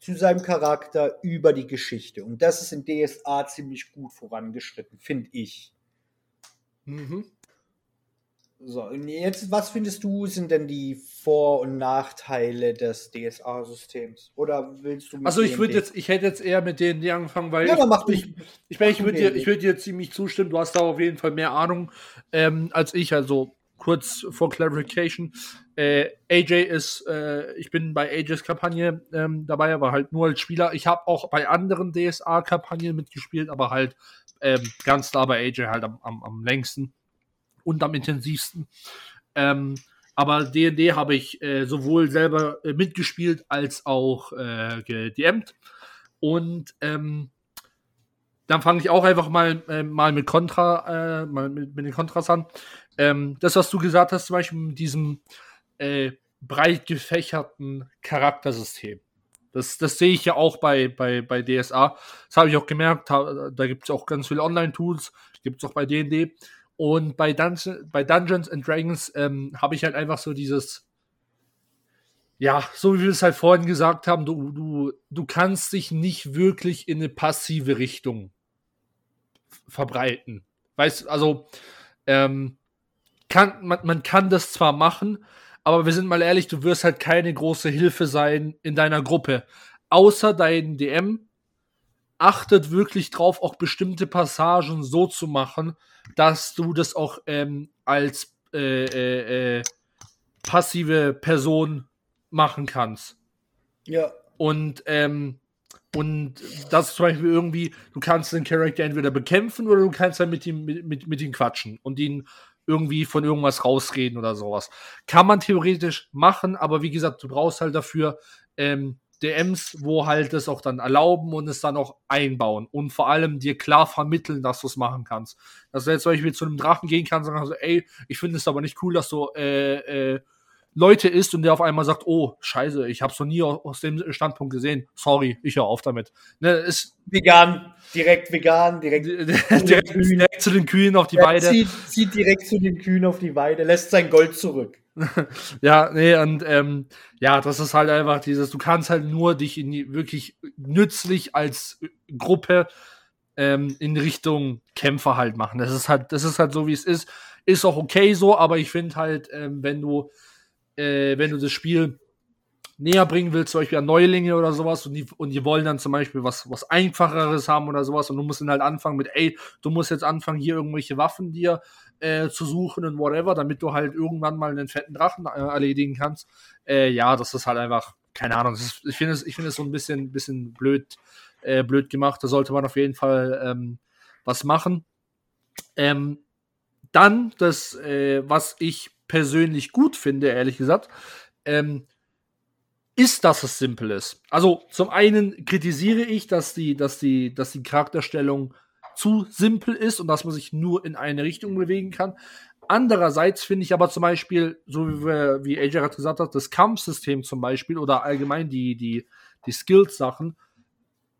zu seinem Charakter über die Geschichte. Und das ist in DSA ziemlich gut vorangeschritten, finde ich. Mhm. So, jetzt, was findest du, sind denn die Vor- und Nachteile des DSA-Systems? Oder willst du mit Also ich würde jetzt, ich hätte jetzt eher mit D&D angefangen, weil Ja, dann mach ich, ich, ich, ich mach du würde dir, ich würde dir ziemlich zustimmen. Du hast da auf jeden Fall mehr Ahnung ähm, als ich. Also kurz vor Clarification, äh, AJ ist, äh, ich bin bei AJs Kampagne ähm, dabei, aber halt nur als Spieler. Ich habe auch bei anderen DSA-Kampagnen mitgespielt, aber halt ähm, ganz klar bei AJ halt am, am, am längsten und am intensivsten. Ähm, aber D&D habe ich äh, sowohl selber äh, mitgespielt als auch äh, gedMt. Und ähm, dann fange ich auch einfach mal, äh, mal mit Contra, äh, mal mit, mit den Kontras an. Ähm, das, was du gesagt hast, zum Beispiel mit diesem äh, breit gefächerten Charaktersystem. Das, das sehe ich ja auch bei, bei, bei DSA. Das habe ich auch gemerkt. Da, gibt es auch ganz viele Online-Tools. Gibt es auch bei DD. Und bei, Dungeon, bei Dungeons and Dragons ähm, habe ich halt einfach so dieses, ja, so wie wir es halt vorhin gesagt haben, du, du, du kannst dich nicht wirklich in eine passive Richtung verbreiten. Weißt also, ähm, kann, man, man kann das zwar machen, aber wir sind mal ehrlich, du wirst halt keine große Hilfe sein in deiner Gruppe. Außer dein DM achtet wirklich drauf, auch bestimmte Passagen so zu machen, dass du das auch ähm, als äh, äh, äh, passive Person machen kannst. Ja. Und ähm, Und das ist zum Beispiel irgendwie, du kannst den Charakter entweder bekämpfen oder du kannst dann mit ihm, mit, mit, mit ihm quatschen und ihn irgendwie von irgendwas rausreden oder sowas. Kann man theoretisch machen, aber wie gesagt, du brauchst halt dafür ähm, DMs, wo halt das auch dann erlauben und es dann auch einbauen und vor allem dir klar vermitteln, dass du es machen kannst. Dass du jetzt zum Beispiel zu einem Drachen gehen kannst und sagst, ey, ich finde es aber nicht cool, dass du äh, äh, Leute isst und der auf einmal sagt, oh, scheiße, ich habe es noch nie aus dem Standpunkt gesehen. Sorry, ich höre auf damit. Ne, ist vegan, direkt vegan, direkt, [laughs] direkt, direkt, zu den Kühen auf die Weide. Zieht, zieht, direkt zu den Kühen auf die Weide, lässt sein Gold zurück. [laughs] ja, nee, und ähm, ja, das ist halt einfach dieses, du kannst halt nur dich in die, wirklich nützlich als Gruppe ähm, in Richtung Kämpfer halt machen. Das ist halt, das ist halt so, wie es ist. Ist auch okay so, aber ich finde halt, ähm, wenn du äh, wenn du das Spiel näher bringen willst, zum Beispiel an Neulinge oder sowas, und die, und die wollen dann zum Beispiel was, was Einfacheres haben oder sowas, und du musst dann halt anfangen mit, ey, du musst jetzt anfangen, hier irgendwelche Waffen dir äh, zu suchen und whatever, damit du halt irgendwann mal einen fetten Drachen äh, erledigen kannst. Äh, ja, das ist halt einfach, keine Ahnung, ist, ich finde es, es so ein bisschen, bisschen blöd, äh, blöd gemacht. Da sollte man auf jeden Fall ähm, was machen. Ähm, dann das, äh, was ich persönlich gut finde, ehrlich gesagt, ähm, ist, dass es simpel ist. Also zum einen kritisiere ich, dass die, dass die, dass die Charakterstellung zu simpel ist und dass man sich nur in eine Richtung bewegen kann. Andererseits finde ich aber zum Beispiel, so wie, wir, wie AJ gerade gesagt hat, das Kampfsystem zum Beispiel oder allgemein die, die, die Skills-Sachen,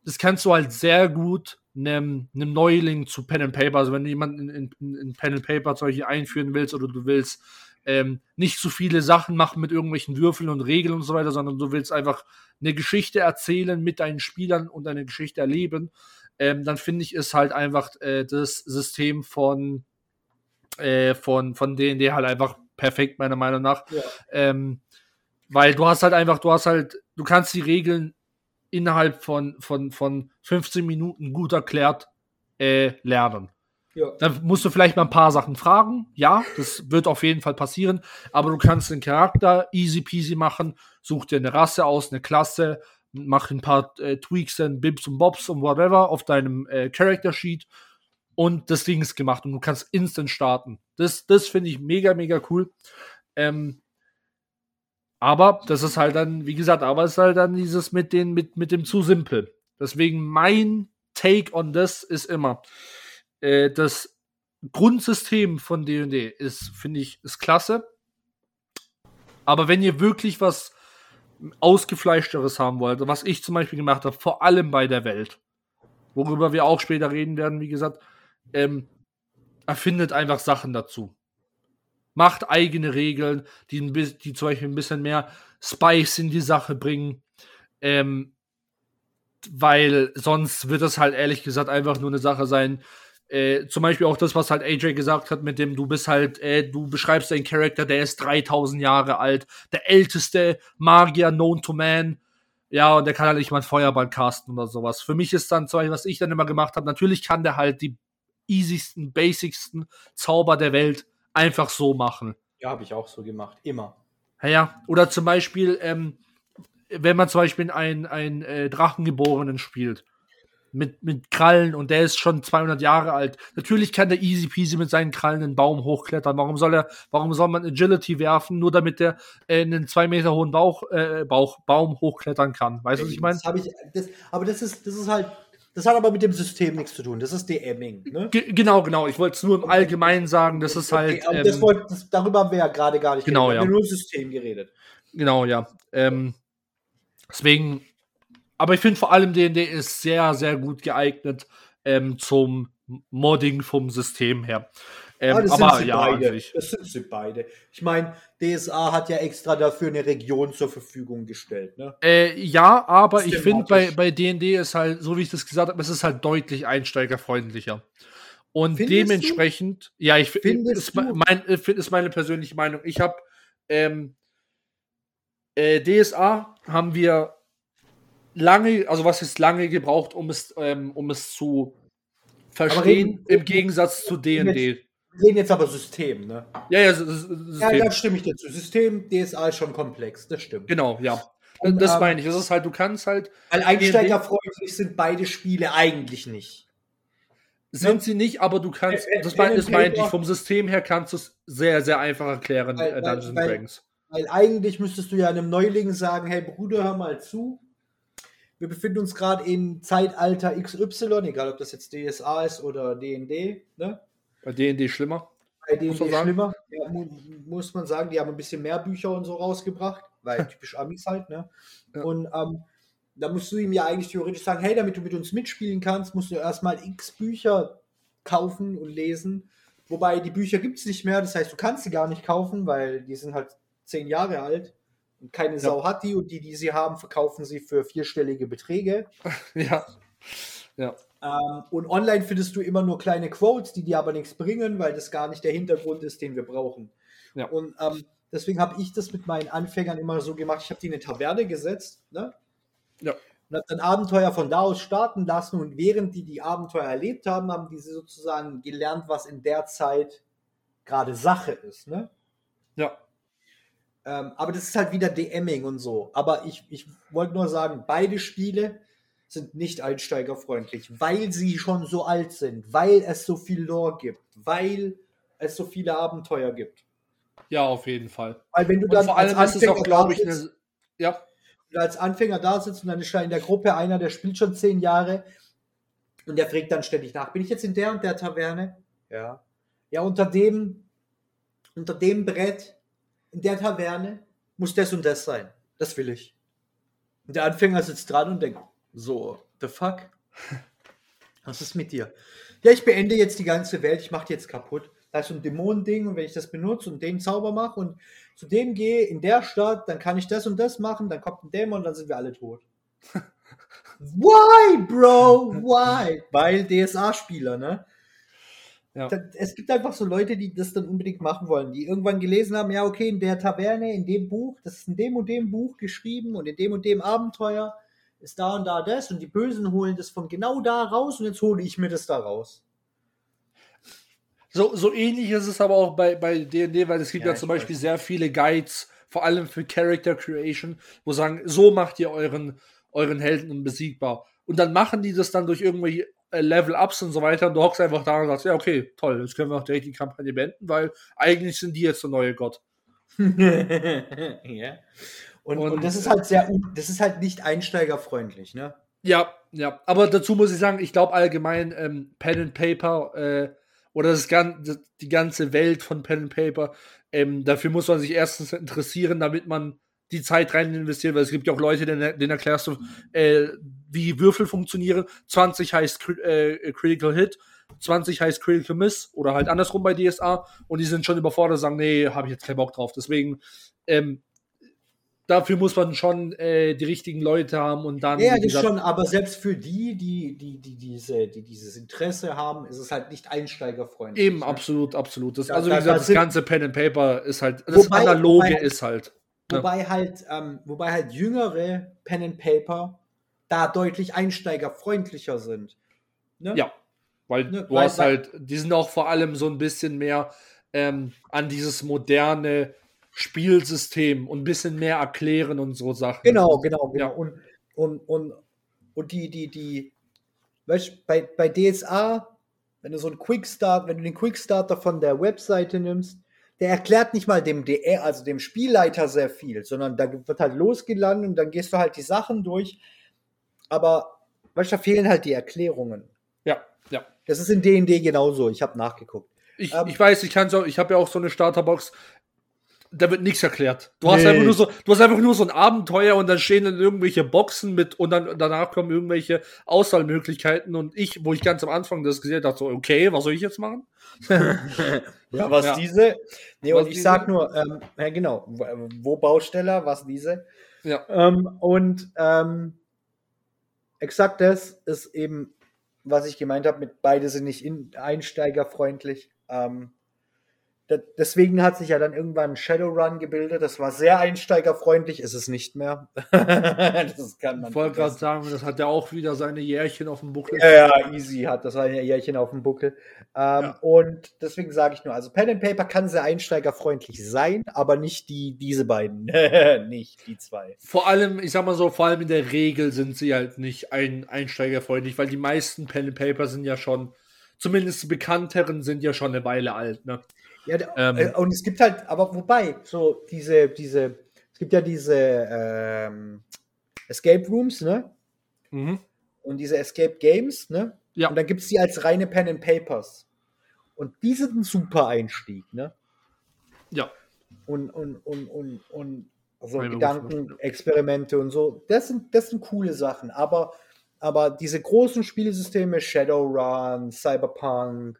das kannst du halt sehr gut einem, einem Neuling zu Pen and Paper, also wenn du jemanden in, in, in Pen and Paper solche einführen willst oder du willst ähm, nicht zu viele Sachen machen mit irgendwelchen Würfeln und Regeln und so weiter, sondern du willst einfach eine Geschichte erzählen mit deinen Spielern und eine Geschichte erleben, ähm, dann finde ich es halt einfach äh, das System von äh, von von D&D halt einfach perfekt meiner Meinung nach, ja. ähm, weil du hast halt einfach, du hast halt, du kannst die Regeln innerhalb von von von 15 Minuten gut erklärt äh, lernen. Ja. Dann musst du vielleicht mal ein paar Sachen fragen. Ja, das wird auf jeden Fall passieren. Aber du kannst den Charakter easy peasy machen. Such dir eine Rasse aus, eine Klasse. Mach ein paar äh, Tweaks und Bibs und Bobs und whatever auf deinem äh, Character Sheet. Und das Ding ist gemacht und du kannst instant starten. Das, das finde ich mega, mega cool. Ähm, aber das ist halt dann, wie gesagt, aber es ist halt dann dieses mit, den, mit, mit dem zu simpel. Deswegen mein Take on this ist immer, äh, das Grundsystem von D&D ist, finde ich, ist klasse. Aber wenn ihr wirklich was ausgefleischteres haben wollt, was ich zum Beispiel gemacht habe, vor allem bei der Welt, worüber wir auch später reden werden, wie gesagt, ähm, erfindet einfach Sachen dazu. Macht eigene Regeln, die, die zum Beispiel ein bisschen mehr Spice in die Sache bringen. Ähm, weil sonst wird es halt ehrlich gesagt einfach nur eine Sache sein, äh, zum Beispiel auch das, was halt AJ gesagt hat, mit dem du bist halt, äh, du beschreibst einen Charakter, der ist 3000 Jahre alt, der älteste Magier known to man. Ja, und der kann halt nicht mal einen Feuerball casten oder sowas. Für mich ist dann zum Beispiel, was ich dann immer gemacht habe, natürlich kann der halt die easysten, basicsten Zauber der Welt einfach so machen. Ja, habe ich auch so gemacht, immer. Ja, ja. oder zum Beispiel, ähm, wenn man zum Beispiel einen, einen äh, Drachengeborenen spielt mit, mit Krallen und der ist schon 200 Jahre alt. Natürlich kann der easy peasy mit seinen Krallen einen Baum hochklettern. Warum soll er, warum soll man Agility werfen, nur damit der äh, einen zwei Meter hohen Bauch, äh, Bauch, Baum hochklettern kann? Weißt du, was ich meine? aber das ist, das ist halt, das hat aber mit dem System nichts zu tun. Das ist DMing. Ne? genau, genau. Ich wollte es nur im Allgemeinen sagen. Das ist halt. Okay, ähm, das wollt, das, darüber haben wir ja gerade gar nicht genau, geredet. Wir haben ja. nur System geredet. Genau, ja. Ähm, deswegen aber ich finde vor allem D&D ist sehr, sehr gut geeignet ähm, zum Modding vom System her. Ähm, ja, das aber sind sie ja, beide. Das sind sie beide. Ich meine, DSA hat ja extra dafür eine Region zur Verfügung gestellt. Ne? Äh, ja, aber ich finde bei, bei D&D ist halt, so wie ich das gesagt habe, es ist halt deutlich einsteigerfreundlicher. Und Findest dementsprechend, du? ja, ich finde, ist, mein, ist meine persönliche Meinung. Ich habe ähm, äh, DSA haben wir lange, also was ist lange gebraucht, um es, ähm, um es zu verstehen, reden, im Gegensatz zu D&D. Wir reden jetzt aber System, ne? Ja, ja, System. Ja, da stimme ich dazu. System, DSA ist schon komplex, das stimmt. Genau, ja. Äh, Das ähm, meine ich. Das ist halt, du kannst halt, Weil einsteigerfreundlich sind beide Spiele eigentlich nicht. sind sie nicht, aber du kannst, Pen- das meine meine ich, vom System her kannst du es sehr, sehr einfach erklären, Weil- äh, weil- Dungeons and weil- Dragons. Weil eigentlich müsstest du ja einem Neuling sagen, hey Bruder, hör mal zu. Wir befinden uns gerade in Zeitalter XY, egal ob das jetzt DSA ist oder D&D, ne? Bei D&D schlimmer. Bei sagen. schlimmer. Ja, mu muss man sagen, die haben ein bisschen mehr Bücher und so rausgebracht, weil [laughs] typisch Amis halt, ne? Ja. Und ähm, da musst du ihm ja eigentlich theoretisch sagen, hey, damit du mit uns mitspielen kannst, musst du erstmal x Bücher kaufen und lesen. Wobei die Bücher gibt es nicht mehr, das heißt, du kannst sie gar nicht kaufen, weil die sind halt zehn Jahre alt und keine Sau hat die und die, die sie haben, verkaufen sie für vierstellige Beträge. [laughs] Ja. Ja. Ähm, und online findest du immer nur kleine Quotes, die dir aber nichts bringen, weil das gar nicht der Hintergrund ist, den wir brauchen. Ja. Und ähm, deswegen habe ich das mit meinen Anfängern immer so gemacht. Ich habe die in eine Taverne gesetzt ne? Ja. und habe dann Abenteuer von da aus starten lassen. Und während die die Abenteuer erlebt haben, haben diese sozusagen gelernt, was in der Zeit gerade Sache ist. Ne? Ja. Ähm, aber das ist halt wieder DMing und so. Aber ich, ich wollte nur sagen, beide Spiele sind nicht einsteigerfreundlich, weil sie schon so alt sind, weil es so viel Lore gibt, weil es so viele Abenteuer gibt. Ja, auf jeden Fall. Weil wenn du Und dann vor allem als ist es auch, Anfänger glaube ich, da eine. sitzt, Ja, als Anfänger da sitzt und dann ist da in der Gruppe einer, der spielt schon zehn Jahre und der fragt dann ständig nach, bin ich jetzt in der und der Taverne? Ja. Ja, unter dem, unter dem Brett, in der Taverne, muss das und das sein. Das will ich. Und der Anfänger sitzt dran und denkt, so, the fuck? [laughs] Was ist mit dir? Ja, ich beende jetzt die ganze Welt, ich mache die jetzt kaputt. Da ist so ein Dämonending und wenn ich das benutze und den Zauber mache und zu dem gehe in der Stadt, dann kann ich das und das machen, dann kommt ein Dämon und dann sind wir alle tot. [laughs] Why, Bro? Why? Weil DSA-Spieler, ne? Ja. Es gibt einfach so Leute, die das dann unbedingt machen wollen, die irgendwann gelesen haben, ja, okay, in der Taverne, in dem Buch, das ist in dem und dem Buch geschrieben und in dem und dem Abenteuer ist da und da das und die Bösen holen das von genau da raus und jetzt hole ich mir das da raus. So, so ähnlich ist es aber auch bei bei D&D, weil es gibt ja, Ja, zum Beispiel weiß. sehr viele Guides, vor allem für Character Creation, wo sagen, so macht ihr euren, euren Helden unbesiegbar. Und dann machen die das dann durch irgendwelche Level-Ups und so weiter und du hockst einfach da und sagst, ja, okay, toll, jetzt können wir auch direkt die Kampagne beenden, weil eigentlich sind die jetzt der neue Gott. [laughs] ja. Und, und, Und- das ist halt sehr, das ist halt nicht einsteigerfreundlich, ne? Ja, ja. Aber dazu muss ich sagen, ich glaube allgemein ähm, Pen and Paper äh, oder das das, die ganze Welt von Pen and Paper, ähm, dafür muss man sich erstens interessieren, damit man die Zeit rein investiert, weil es gibt ja auch Leute, denen, denen erklärst du, äh, wie Würfel funktionieren. 20 heißt äh, Critical Hit, 20 heißt Critical Miss oder halt andersrum bei DSA und die sind schon überfordert und sagen, nee, habe ich jetzt keinen Bock drauf. Deswegen, ähm, dafür muss man schon äh, die richtigen Leute haben und dann. Ja, das schon, aber selbst für die, die, die, die, diese, die dieses Interesse haben, ist es halt nicht einsteigerfreundlich. Eben, ne? absolut, absolut. Das, Da- also, wie da- gesagt, da das ganze Pen and Paper ist halt, das Wobei- Analoge wobei- ist halt. Ja. Wobei halt, ähm, wobei halt jüngere Pen and Paper da deutlich einsteigerfreundlicher sind. Ne? Ja, weil Ne, du weil- hast halt, die sind auch vor allem so ein bisschen mehr ähm, an dieses moderne Spielsystem und ein bisschen mehr erklären und so Sachen. Genau, genau, genau. Ja. Und, und, und, und die, die, die, weißt du, bei, bei DSA, wenn du so einen Quickstart, wenn du den Quickstarter von der Webseite nimmst, der erklärt nicht mal dem DR, also dem Spielleiter sehr viel, sondern da wird halt losgelandet und dann gehst du halt die Sachen durch. Aber, weißt du, da fehlen halt die Erklärungen. Ja, ja. Das ist in D&D genauso. Ich habe nachgeguckt. Ich, Ähm, ich weiß, ich kann so, ich habe ja auch so eine Starterbox. Da wird nichts erklärt. Du hast Nee. einfach nur so, du hast einfach nur so ein Abenteuer und dann stehen dann irgendwelche Boxen mit und dann danach kommen irgendwelche Auswahlmöglichkeiten und ich, wo ich ganz am Anfang das gesehen habe, dachte so, okay, was soll ich jetzt machen? [laughs] Ja, was Ja. diese? Nee, Was und ich diese? sag nur, ähm, ja genau, wo, Bausteller, was diese? Ja. Ähm, und ähm, exakt das ist eben, was ich gemeint habe, mit beide sind nicht in, einsteigerfreundlich. Ähm, deswegen hat sich ja dann irgendwann Shadowrun gebildet. Das war sehr einsteigerfreundlich, ist es nicht mehr. [laughs] das kann man. Ich wollte gerade sagen, das hat ja auch wieder seine Jährchen auf dem Buckel. Ja, ja easy hat das seine Jährchen auf dem Buckel. Ähm, ja. Und deswegen sage ich nur, also Pen and Paper kann sehr einsteigerfreundlich sein, aber nicht die, diese beiden. [laughs] nicht die zwei. Vor allem, ich sag mal so, vor allem in der Regel sind sie halt nicht ein, einsteigerfreundlich, weil die meisten Pen and Paper sind ja schon, zumindest die bekannteren sind ja schon eine Weile alt, ne? Ja, ähm, äh, und es gibt halt, aber wobei, so diese, diese, es gibt ja diese ähm, Escape Rooms, ne? Mhm. Und diese Escape Games, ne? Ja. Und dann gibt es die als reine Pen and Papers. Und die sind ein super Einstieg, ne? Ja. Und, und, und, und, und also Gedankenexperimente und so, das sind, das sind coole Sachen. Aber, aber diese großen Spielsysteme, Shadowrun, Cyberpunk,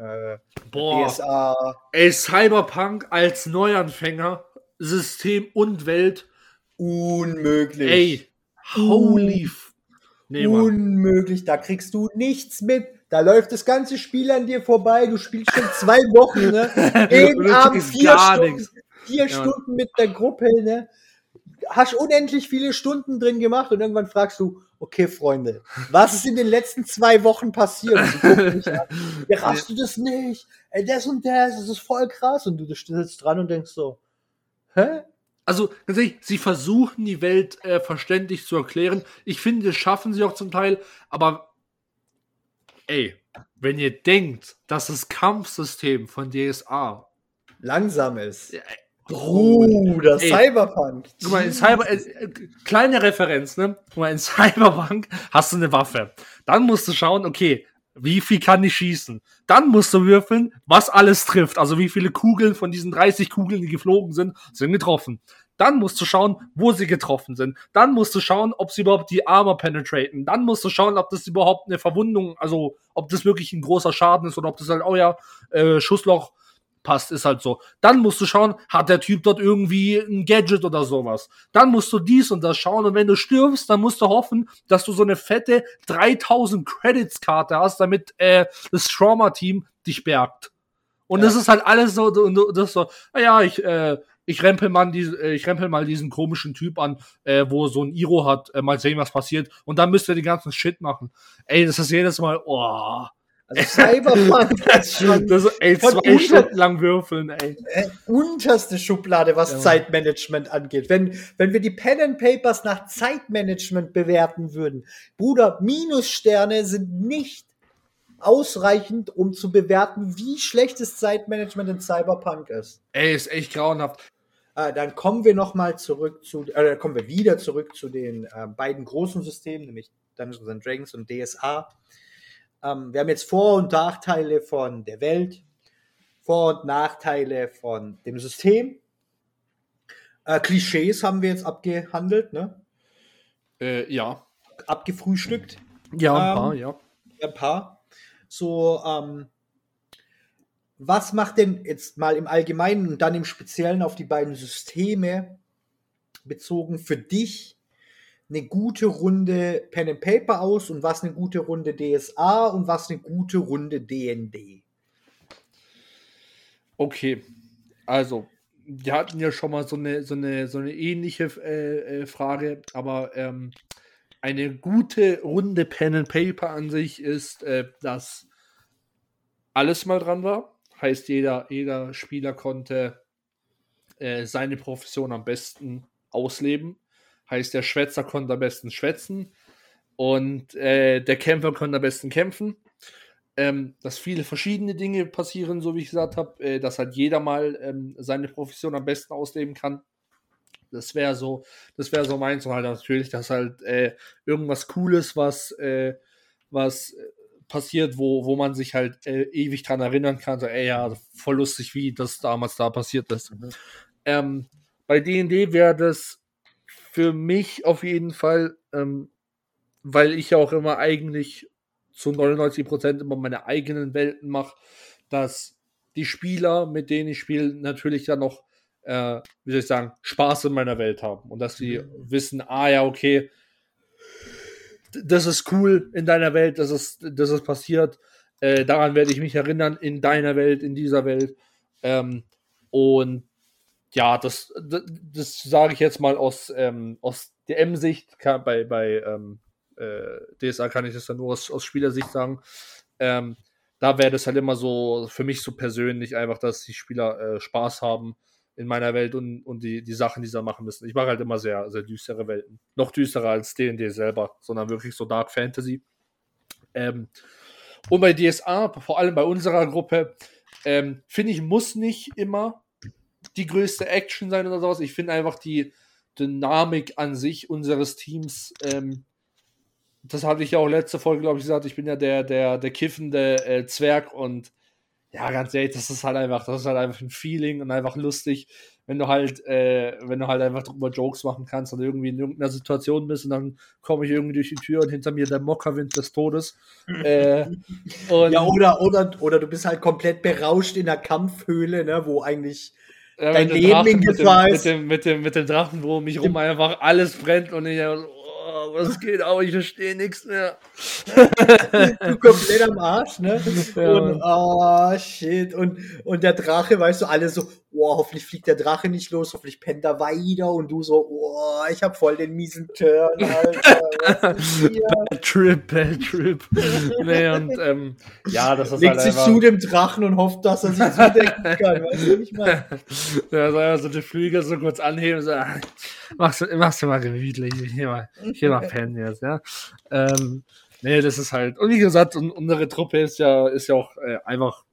äh, Boah. DSA. Ey, Cyberpunk als Neuanfänger, System und Welt. Unmöglich. Ey, holy. Nee, unmöglich, da kriegst du nichts mit. Da läuft das ganze Spiel an dir vorbei. Du spielst schon zwei Wochen, ne? [laughs] Jeden Abend vier Stunden, vier ja, Stunden mit der Gruppe, ne? Hast unendlich viele Stunden drin gemacht und irgendwann fragst du, okay, Freunde, was ist in den letzten zwei Wochen passiert? ja, hast du das nicht? Ey, das und das, das ist voll krass. Und du sitzt dran und denkst so, hä? Also, tatsächlich, sie versuchen die Welt äh, verständlich zu erklären. Ich finde, das schaffen sie auch zum Teil, aber ey, wenn ihr denkt, dass das Kampfsystem von DSA langsam ist. Bruder, Ey, Cyberpunk. Guck mal, in Cyber, äh, äh, kleine Referenz, ne? Guck mal, in [laughs] Cyberpunk hast du eine Waffe. Dann musst du schauen, okay, wie viel kann ich schießen? Dann musst du würfeln, was alles trifft. Also wie viele Kugeln von diesen 30 Kugeln, die geflogen sind, sind getroffen. Dann musst du schauen, wo sie getroffen sind. Dann musst du schauen, ob sie überhaupt die Armor penetraten. Dann musst du schauen, ob das überhaupt eine Verwundung, also ob das wirklich ein großer Schaden ist oder ob das halt, oh ja, äh, Schussloch passt, ist halt so. Dann musst du schauen, hat der Typ dort irgendwie ein Gadget oder sowas. Dann musst du dies und das schauen und wenn du stirbst, dann musst du hoffen, dass du so eine fette 3000 Credits Karte hast, damit äh, das Trauma Team dich bergt. Und ja. das ist halt alles so, das ist so, naja, ich, äh, ich rempel mal, diese, äh, ich rempel mal diesen komischen Typ an, äh, wo so ein Iro hat, äh, mal sehen, was passiert. Und dann müsst ihr den ganzen Shit machen. Ey, das ist jedes Mal, oh. Also Cyberpunk [laughs] ist schon. Das, ey, zwei Stunden lang würfeln, ey. Äh, unterste Schublade, was ja. Zeitmanagement angeht. Wenn, wenn wir die Pen and Papers nach Zeitmanagement bewerten würden, Bruder, Minussterne sind nicht ausreichend, um zu bewerten, wie schlechtes Zeitmanagement in Cyberpunk ist. Ey, ist echt grauenhaft. Äh, dann kommen wir noch mal zurück zu, äh, kommen wir wieder zurück zu den äh, beiden großen Systemen, nämlich Dungeons and Dragons und DSA. Ähm, wir haben jetzt Vor- und Nachteile von der Welt, Vor- und Nachteile von dem System. Äh, Klischees haben wir jetzt abgehandelt, ne? Äh, ja. Abgefrühstückt. Ja, ein paar, ähm, ja. Ein paar. So, ähm, was macht denn jetzt mal im Allgemeinen und dann im Speziellen auf die beiden Systeme bezogen für dich eine gute Runde Pen and Paper aus und was eine gute Runde DSA und was eine gute Runde DND? Okay, also wir hatten ja schon mal so eine, so eine, so eine ähnliche äh, äh, Frage, aber ähm, eine gute Runde Pen and Paper an sich ist, äh, dass alles mal dran war. Heißt, jeder, jeder Spieler konnte äh, seine Profession am besten ausleben. Heißt, der Schwätzer konnte am besten schwätzen und äh, der Kämpfer konnte am besten kämpfen. Ähm, dass viele verschiedene Dinge passieren, so wie ich gesagt habe, äh, dass halt jeder mal ähm, seine Profession am besten ausleben kann. Das wäre so, das wäre so meins und halt natürlich, dass halt äh, irgendwas Cooles, was, äh, was äh, passiert, wo, wo man sich halt äh, ewig dran erinnern kann, so, ey, ja, voll lustig, wie das damals da passiert ist. Mhm. Ähm, bei D&D wäre das für mich auf jeden Fall, ähm, weil ich ja auch immer eigentlich zu 99 Prozent immer meine eigenen Welten mache, dass die Spieler, mit denen ich spiele, natürlich dann noch, äh, wie soll ich sagen, Spaß in meiner Welt haben und dass sie mhm. wissen, ah ja, okay, das ist cool in deiner Welt, das ist, das ist passiert, äh, daran werde ich mich erinnern, in deiner Welt, in dieser Welt Ähm, und ja, das, das, das sage ich jetzt mal aus, ähm, aus DM-Sicht. Bei, bei ähm, äh, DSA kann ich das dann nur aus, aus Spielersicht sagen. Ähm, da wäre das halt immer so für mich so persönlich einfach, dass die Spieler äh, Spaß haben in meiner Welt und, und die, die Sachen, die sie machen müssen. Ich mag halt immer sehr, sehr düstere Welten. Noch düsterer als D&D selber, sondern wirklich so Dark Fantasy. Ähm, und bei DSA, vor allem bei unserer Gruppe, ähm, finde ich, muss nicht immer die größte Action sein oder sowas. Ich finde einfach die Dynamik an sich unseres Teams ähm, das hatte ich ja auch letzte Folge, glaube ich, gesagt, ich bin ja der, der, der kiffende äh, Zwerg und ja, ganz ehrlich, das ist halt einfach, das ist halt einfach ein Feeling und einfach lustig, wenn du halt, äh, wenn du halt einfach drüber Jokes machen kannst und irgendwie in irgendeiner Situation bist und dann komme ich irgendwie durch die Tür und hinter mir der Mockerwind des Todes. [laughs] äh, ja, oder, oder, oder du bist halt komplett berauscht in der Kampfhöhle, ne, wo eigentlich dein Leben in Gefahr ist. Mit dem, mit, dem, mit dem Drachen, wo mich rum einfach alles brennt und ich oh, was geht auch, ich verstehe nichts mehr. du komplett am Arsch, ne? Ja, und, oh, shit. Und, und der Drache, weißt du, alle so, oh, hoffentlich fliegt der Drache nicht los, hoffentlich pennt er weiter. Und du so, oh, ich hab voll den miesen Turn, Alter. [laughs] bad Trip, Bad Trip. nee, und, ähm, ja, das ist Legt halt sich einfach... zu dem Drachen und hofft, dass er sich zudecken kann, weißt du, ich meine. [laughs] Ja, soll so die Flügel so kurz anheben und so, ah, machst, du, machst du mal gemütlich, hier mal, hier mal [laughs] pennen jetzt, ja. Ähm, nee, das ist halt, und wie gesagt, unsere Truppe ist ja, ist ja auch äh, einfach,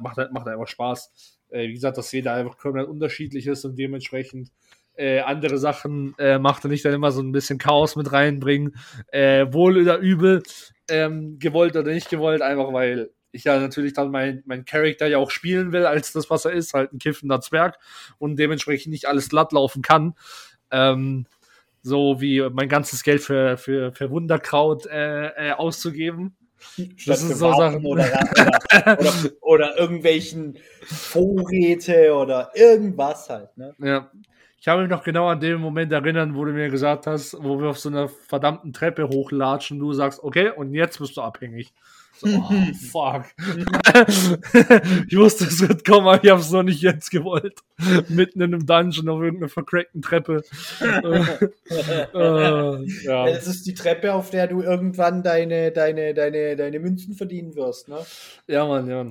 macht, macht einfach Spaß äh, wie gesagt, dass jeder einfach komplett unterschiedlich ist und dementsprechend äh, andere Sachen äh, macht er nicht dann immer so ein bisschen Chaos mit reinbringen, äh, wohl oder übel, ähm, gewollt oder nicht gewollt, einfach weil ich ja natürlich dann mein, mein Charakter ja auch spielen will, als das, was er ist, halt ein kiffender Zwerg und dementsprechend nicht alles glatt laufen kann. Ähm, so wie mein ganzes Geld für, für, für Wunderkraut äh, äh, auszugeben. Das ist so Sachen. Oder, oder, [laughs] oder, oder, irgendwelchen Vorräte oder irgendwas halt. Ne? Ja. Ich habe mich noch genau an den Moment erinnern, wo du mir gesagt hast, wo wir auf so einer verdammten Treppe hochlatschen du sagst, okay, und jetzt bist du abhängig. So, oh, fuck. [laughs] ich wusste, es wird kommen, aber ich habe es noch nicht jetzt gewollt. Mitten in einem Dungeon auf irgendeiner vercrackten Treppe. äh, ja. Das ist die Treppe, auf der du irgendwann deine, deine, deine, deine Münzen verdienen wirst, ne? Ja, Mann, ja.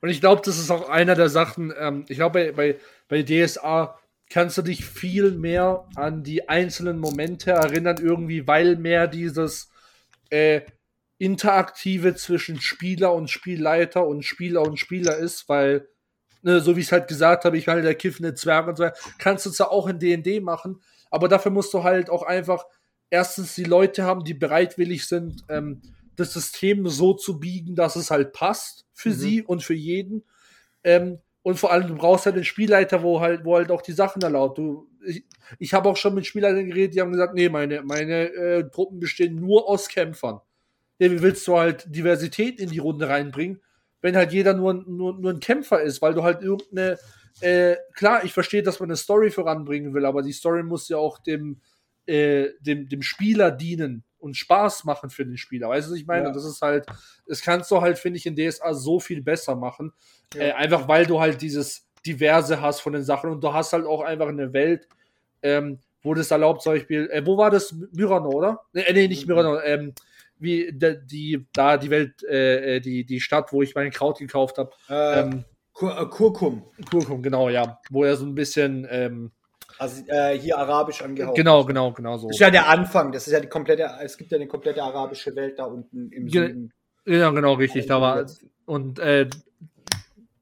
Und ich glaube, das ist auch einer der Sachen, ähm, ich glaube, bei, bei, bei DSA kannst du dich viel mehr an die einzelnen Momente erinnern, irgendwie, weil mehr dieses äh, Interaktive zwischen Spieler und Spielleiter und Spieler und Spieler ist, weil, ne, so wie ich es halt gesagt habe, ich meine, der kiffende Zwerg und so, kannst du zwar auch in D&D machen, aber dafür musst du halt auch einfach erstens die Leute haben, die bereitwillig sind, ähm, das System so zu biegen, dass es halt passt für mhm. sie und für jeden. Ähm, und vor allem, du brauchst halt einen Spielleiter, wo halt, wo halt auch die Sachen erlaubt. Du, ich, ich habe auch schon mit Spielleitern geredet, die haben gesagt, nee, meine, meine äh, Truppen bestehen nur aus Kämpfern ja, wie willst du halt Diversität in die Runde reinbringen, wenn halt jeder nur, nur, nur ein Kämpfer ist, weil du halt irgendeine, äh, klar, ich verstehe, dass man eine Story voranbringen will, aber die Story muss ja auch dem, äh, dem, dem Spieler dienen und Spaß machen für den Spieler. Weißt du, was ich meine? Ja. Das ist halt, das kannst du halt, finde ich, in DSA so viel besser machen. Ja. Äh, einfach weil du halt dieses Diverse hast von den Sachen und du hast halt auch einfach eine Welt, ähm, wo das erlaubt, zum Beispiel, äh, wo war das? Myrano, oder? Nee, äh, nee nicht mhm. Myrano, ähm, wie die, die da die Welt, äh, äh, die, die Stadt, wo ich mein Kraut gekauft habe. Äh, ähm, Kur äh, Kurkum. Kurkum, genau, ja. Wo er so ein bisschen. Ähm, also äh, hier arabisch angehaucht. Genau, genau, genau so. Das ist ja der Anfang. Das ist ja die komplette. Es gibt ja eine komplette arabische Welt da unten im Süden. Ja, genau, richtig. Da war und äh,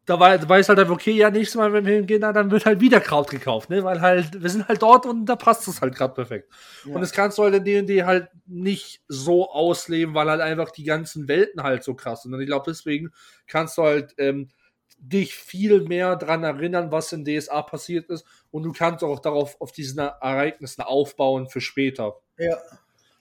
da war, weiß halt einfach, okay, ja, nächstes Mal, wenn wir hingehen, dann wird halt wieder Kraut gekauft, ne? Weil halt, wir sind halt dort und da passt es halt gerade perfekt. Ja. Und das kannst du halt in D&D halt nicht so ausleben, weil halt einfach die ganzen Welten halt so krass sind. Und ich glaube, deswegen kannst du halt ähm, dich viel mehr dran erinnern, was in DSA passiert ist. Und du kannst auch darauf, auf diesen Ereignissen aufbauen für später. Ja.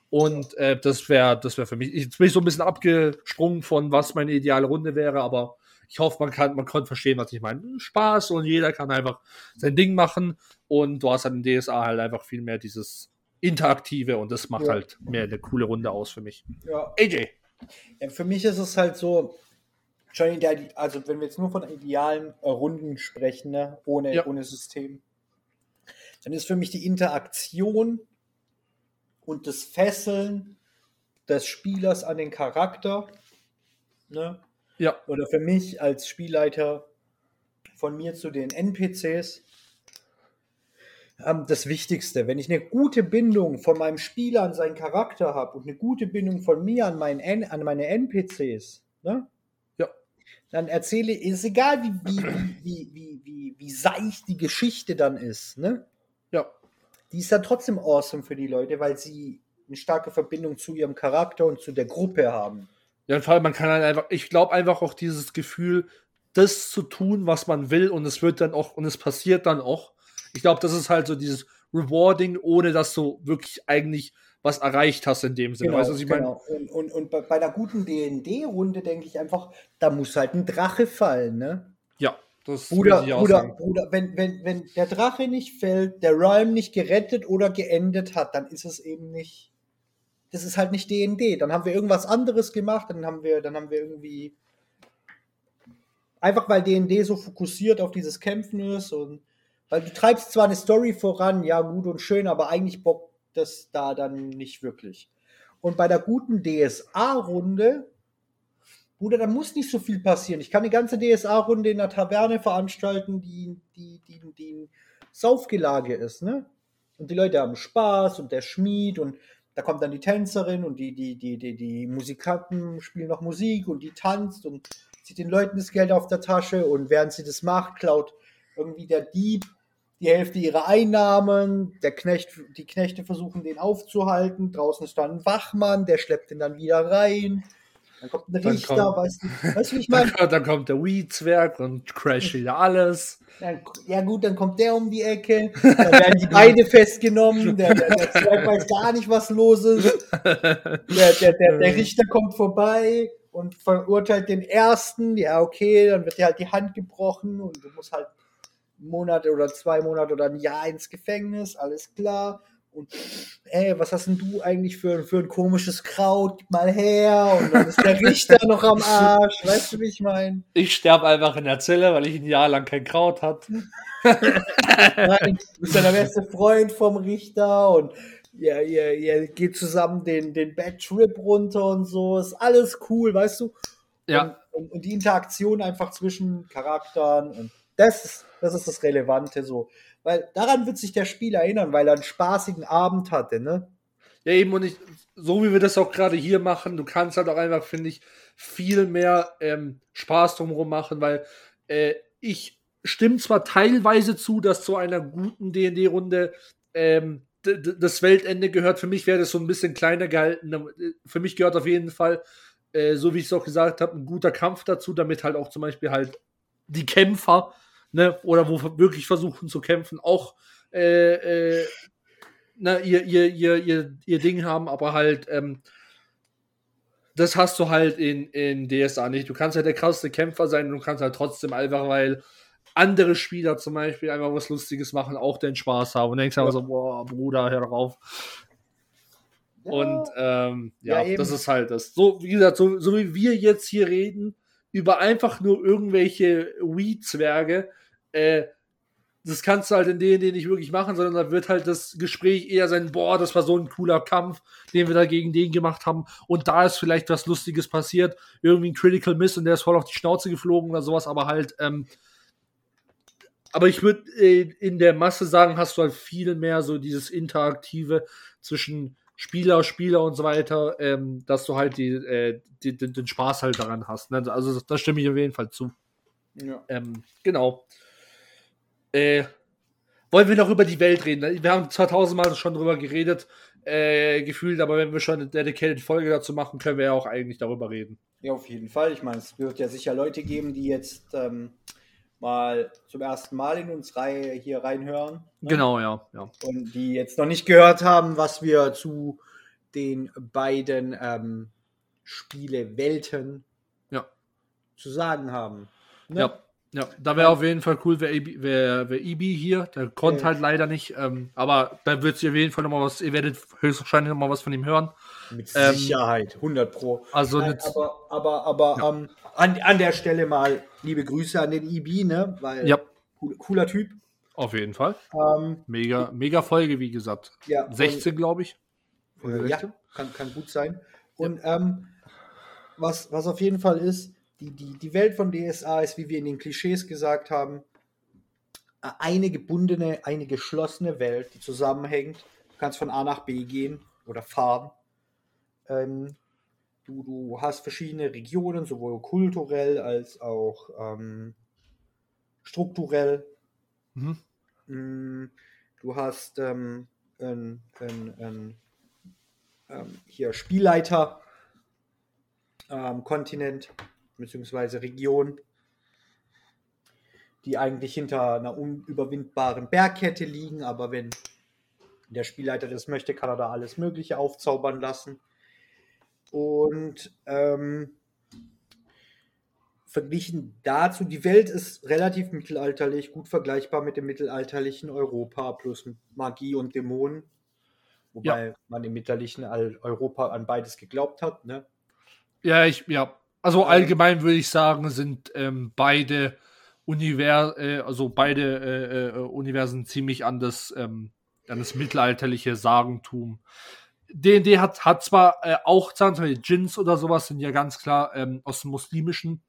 Und äh, das wäre das wäre für mich. Jetzt bin ich so ein bisschen abgesprungen von, was meine ideale Runde wäre, aber ich hoffe, man kann, man konnte verstehen, was ich meine. Spaß und jeder kann einfach sein Ding machen und du hast dann in DSA halt einfach viel mehr dieses Interaktive und das macht ja. halt mehr eine coole Runde aus für mich. Ja. AJ. Ja, für mich ist es halt so, in der, also wenn wir jetzt nur von idealen äh, Runden sprechen, ne? ohne, Ja. ohne System, dann ist für mich die Interaktion und das Fesseln des Spielers an den Charakter, ne? Ja. oder für mich als Spielleiter von mir zu den NPCs ähm, das Wichtigste. Wenn ich eine gute Bindung von meinem Spieler an seinen Charakter habe und eine gute Bindung von mir an, meinen N an meine NPCs, ne? Ja. dann erzähle, ist egal, wie, wie, wie, wie, wie, wie seicht die Geschichte dann ist, ne? Ja. die ist dann trotzdem awesome für die Leute, weil sie eine starke Verbindung zu ihrem Charakter und zu der Gruppe haben. Ja, und vor allem, man kann halt einfach, ich glaube einfach auch dieses Gefühl, das zu tun, was man will, und es wird dann auch, und es passiert dann auch. Ich glaube, das ist halt so dieses Rewarding, ohne dass du wirklich eigentlich was erreicht hast in dem Sinne. weißt du, was ich meine? genau. Und, und, und bei, einer guten DD-Runde denke ich einfach, da muss halt ein Drache fallen, ne? Ja, das würde ich auch Bruder, sagen. Bruder, wenn, wenn, wenn der Drache nicht fällt, der Realm nicht gerettet oder geendet hat, dann ist es eben nicht. Das ist halt nicht DND. Dann haben wir irgendwas anderes gemacht, dann haben wir, dann haben wir irgendwie. Einfach weil DND so fokussiert auf dieses Kämpfen ist und weil du treibst zwar eine Story voran, ja, gut und schön, aber eigentlich bockt das da dann nicht wirklich. Und bei der guten DSA-Runde, Bruder, da muss nicht so viel passieren. Ich kann eine ganze DSA-Runde in der Taverne veranstalten, die, die, die, die ein Saufgelage ist, ne? Und die Leute haben Spaß und der Schmied und da kommt dann die Tänzerin und die, die, die, die, die Musikanten spielen noch Musik und die tanzt und zieht den Leuten das Geld auf der Tasche und während sie das macht, klaut irgendwie der Dieb die Hälfte ihrer Einnahmen, der Knecht, die Knechte versuchen den aufzuhalten, draußen ist dann ein Wachmann, der schleppt ihn dann wieder rein. Dann kommt ein Dann Richter, kommt- weißt du, weißt du, wie ich [laughs] Dann, meine? kommt- dann kommt der Weed-Zwerg und crasht wieder alles. Dann, ja gut, dann kommt der um die Ecke, [laughs] dann werden die beide festgenommen, der, der, der [laughs] Zwerg weiß gar nicht, was los ist. Der, der, der Richter kommt vorbei und verurteilt den ersten, ja okay, dann wird dir halt die Hand gebrochen und du musst halt einen Monat oder zwei Monate oder ein Jahr ins Gefängnis, alles klar. Und ey, was hast denn du eigentlich für, für ein komisches Kraut? Gib mal her. Und dann ist der Richter [laughs] noch am Arsch. Weißt du, wie ich meine? Ich sterbe einfach in der Zelle, weil ich ein Jahr lang kein Kraut hatte. Nein, du bist ja der beste Freund vom Richter und ihr, ihr, ihr geht zusammen den, den Bad Trip runter und so. Ist alles cool, weißt du? Ja, Und, und, und die Interaktion einfach zwischen Charakteren und das ist, das ist das Relevante so. Weil daran wird sich der Spieler erinnern, weil er einen spaßigen Abend hatte, ne? Ja, eben, und ich, so wie wir das auch gerade hier machen, du kannst halt auch einfach, finde ich, viel mehr ähm, Spaß drumherum machen, weil äh, ich stimme zwar teilweise zu, dass zu einer guten D&D-Runde ähm, das Weltende gehört. Für mich wäre das so ein bisschen kleiner gehalten. Für mich gehört auf jeden Fall, äh, so wie ich es auch gesagt habe, ein guter Kampf dazu, damit halt auch zum Beispiel halt die Kämpfer, ne, oder wo wirklich versuchen zu kämpfen, auch äh, äh, na, ihr, ihr, ihr, ihr, ihr Ding haben, aber halt, ähm, das hast du halt in, in DSA nicht. Du kannst halt der krasseste Kämpfer sein und du kannst halt trotzdem einfach, weil andere Spieler zum Beispiel einfach was Lustiges machen, auch den Spaß haben. Und denkst einfach so, boah, Bruder, hör doch auf. Und ähm, ja, Ja, das ist halt das. So, wie gesagt, so, so wie wir jetzt hier reden, über einfach nur irgendwelche Weed-Zwerge, äh, das kannst du halt in denen, nicht wirklich machen, sondern da wird halt das Gespräch eher sein, boah, das war so ein cooler Kampf, den wir da gegen den gemacht haben. Und da ist vielleicht was Lustiges passiert, irgendwie ein Critical Miss und der ist voll auf die Schnauze geflogen oder sowas, aber halt, ähm, aber ich würde äh, in der Masse sagen, hast du halt viel mehr so dieses Interaktive zwischen Spieler, Spieler und so weiter, ähm, dass du halt die, äh, die, den, den Spaß halt daran hast. Ne? Also da stimme ich auf jeden Fall zu. Ja. Ähm, genau. Äh, wollen wir noch über die Welt reden? Wir haben zwar tausendmal schon drüber geredet, äh, gefühlt, aber wenn wir schon eine dedicated Folge dazu machen, können wir ja auch eigentlich darüber reden. Ja, auf jeden Fall. Ich meine, es wird ja sicher Leute geben, die jetzt ähm, mal zum ersten Mal in uns Reihe hier reinhören. ne? Genau, ja, ja. Und die jetzt noch nicht gehört haben, was wir zu den beiden ähm, Spielewelten Ja. zu sagen haben. Ne? Ja. Ja, da wäre auf jeden Fall cool, wäre wär, wär Ibi hier. Der konnte Ja. halt leider nicht. Ähm, aber da wird sich auf jeden Fall nochmal was, ihr werdet höchstwahrscheinlich nochmal was von ihm hören. Mit Ähm, Sicherheit, 100 Pro. Also Nein, aber aber, aber ähm, an, an der Stelle mal liebe Grüße an den IB, ne? Weil Ja, cool, cooler Typ. auf jeden Fall. Ähm, Mega, mega Folge, wie gesagt. ja, 16, glaube ich. Äh, ja, kann, kann gut sein. Und ähm, was, was auf jeden Fall ist, die, die, die Welt von DSA ist, wie wir in den Klischees gesagt haben, eine gebundene, eine geschlossene Welt, die zusammenhängt. Du kannst von A nach B gehen oder fahren. Ähm, du, du hast verschiedene Regionen, sowohl kulturell als auch ähm, strukturell. Mhm. Mm, Du hast ähm, ein, ein, ein, ähm, hier Spielleiter, ähm, Kontinent bzw. Region, die eigentlich hinter einer unüberwindbaren Bergkette liegen, aber wenn der Spielleiter das möchte, kann er da alles Mögliche aufzaubern lassen. Und ähm, verglichen dazu, die Welt ist relativ mittelalterlich, gut vergleichbar mit dem mittelalterlichen Europa plus Magie und Dämonen. Wobei man im mittelalterlichen Al- Europa an beides geglaubt hat. Ne? Ja, ich, ja. Also allgemein würde ich sagen, sind ähm, beide Univers, äh, also beide äh, äh, Universen ziemlich an das, ähm, an das mittelalterliche Sagentum. D&D hat, hat zwar äh, auch zum Beispiel Djinns oder sowas, sind ja ganz klar ähm, aus dem muslimischen.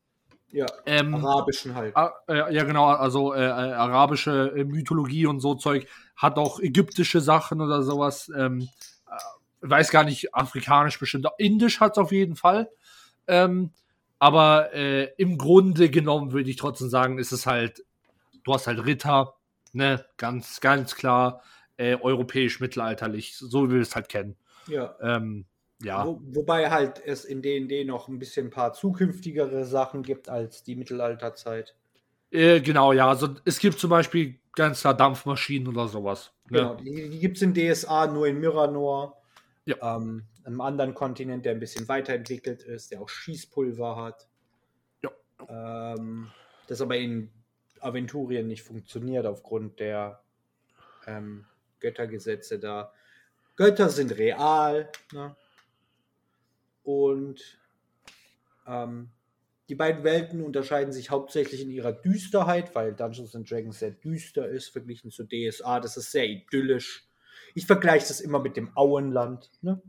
Ja, Ähm, arabischen halt. Äh, ja, genau, also äh, äh, arabische äh, Mythologie und so Zeug, hat auch ägyptische Sachen oder sowas. Ähm, äh, weiß gar nicht, afrikanisch bestimmt. Indisch hat es auf jeden Fall. Ähm, aber äh, im Grunde genommen würde ich trotzdem sagen, ist es halt, du hast halt Ritter, ne, ganz, ganz klar, äh, europäisch-mittelalterlich, so wie wir es halt kennen. Ja. Ähm, ja. Wo, wobei halt es in D&D noch ein bisschen ein paar zukünftigere Sachen gibt als die Mittelalterzeit. Äh, genau, ja. Also es gibt zum Beispiel ganz klar Dampfmaschinen oder sowas. Ne? Genau, die, die gibt es in DSA nur in Miranor. Ja. Ähm, einem anderen Kontinent, der ein bisschen weiterentwickelt ist, der auch Schießpulver hat. Ja. Ähm, das aber in Aventurien nicht funktioniert aufgrund der ähm, Göttergesetze da. Götter sind real. Ne? Und ähm, die beiden Welten unterscheiden sich hauptsächlich in ihrer Düsterheit, weil Dungeons and Dragons sehr düster ist, verglichen zu DSA. Das ist sehr idyllisch. Ich vergleiche das immer mit dem Auenland. Ne?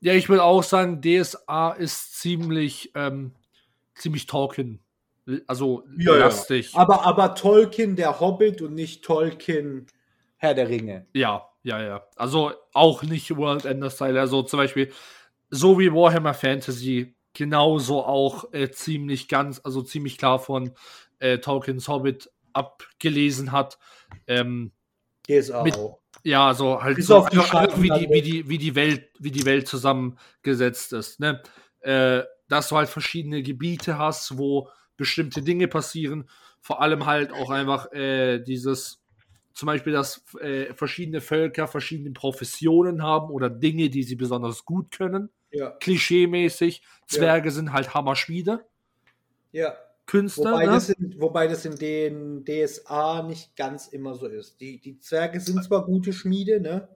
Ja, ich will auch sagen, DSA ist ziemlich, ähm, ziemlich Tolkien. Also lastig. Aber, aber Tolkien, der Hobbit und nicht Tolkien, Herr der Ringe. Ja, ja, ja. Also auch nicht World Ender Style. Also zum Beispiel, so wie Warhammer Fantasy, genauso auch äh, ziemlich ganz, also ziemlich klar von äh, Tolkiens Hobbit abgelesen hat. Ähm, DSA Mit- auch. ja, also halt Bis so einfach, wie, die, wie, die, wie, die Welt, wie die Welt zusammengesetzt ist. Ne? Äh, dass du halt verschiedene Gebiete hast, wo bestimmte Dinge passieren. Vor allem halt auch einfach äh, dieses, zum Beispiel, dass äh, verschiedene Völker verschiedene Professionen haben oder Dinge, die sie besonders gut können. Ja, Klischee-mäßig. Zwerge sind halt Hammerschmiede, ja. Künstler. Wobei, ne? das in, wobei das in den DSA nicht ganz immer so ist. Die, die Zwerge sind zwar gute Schmiede, ne?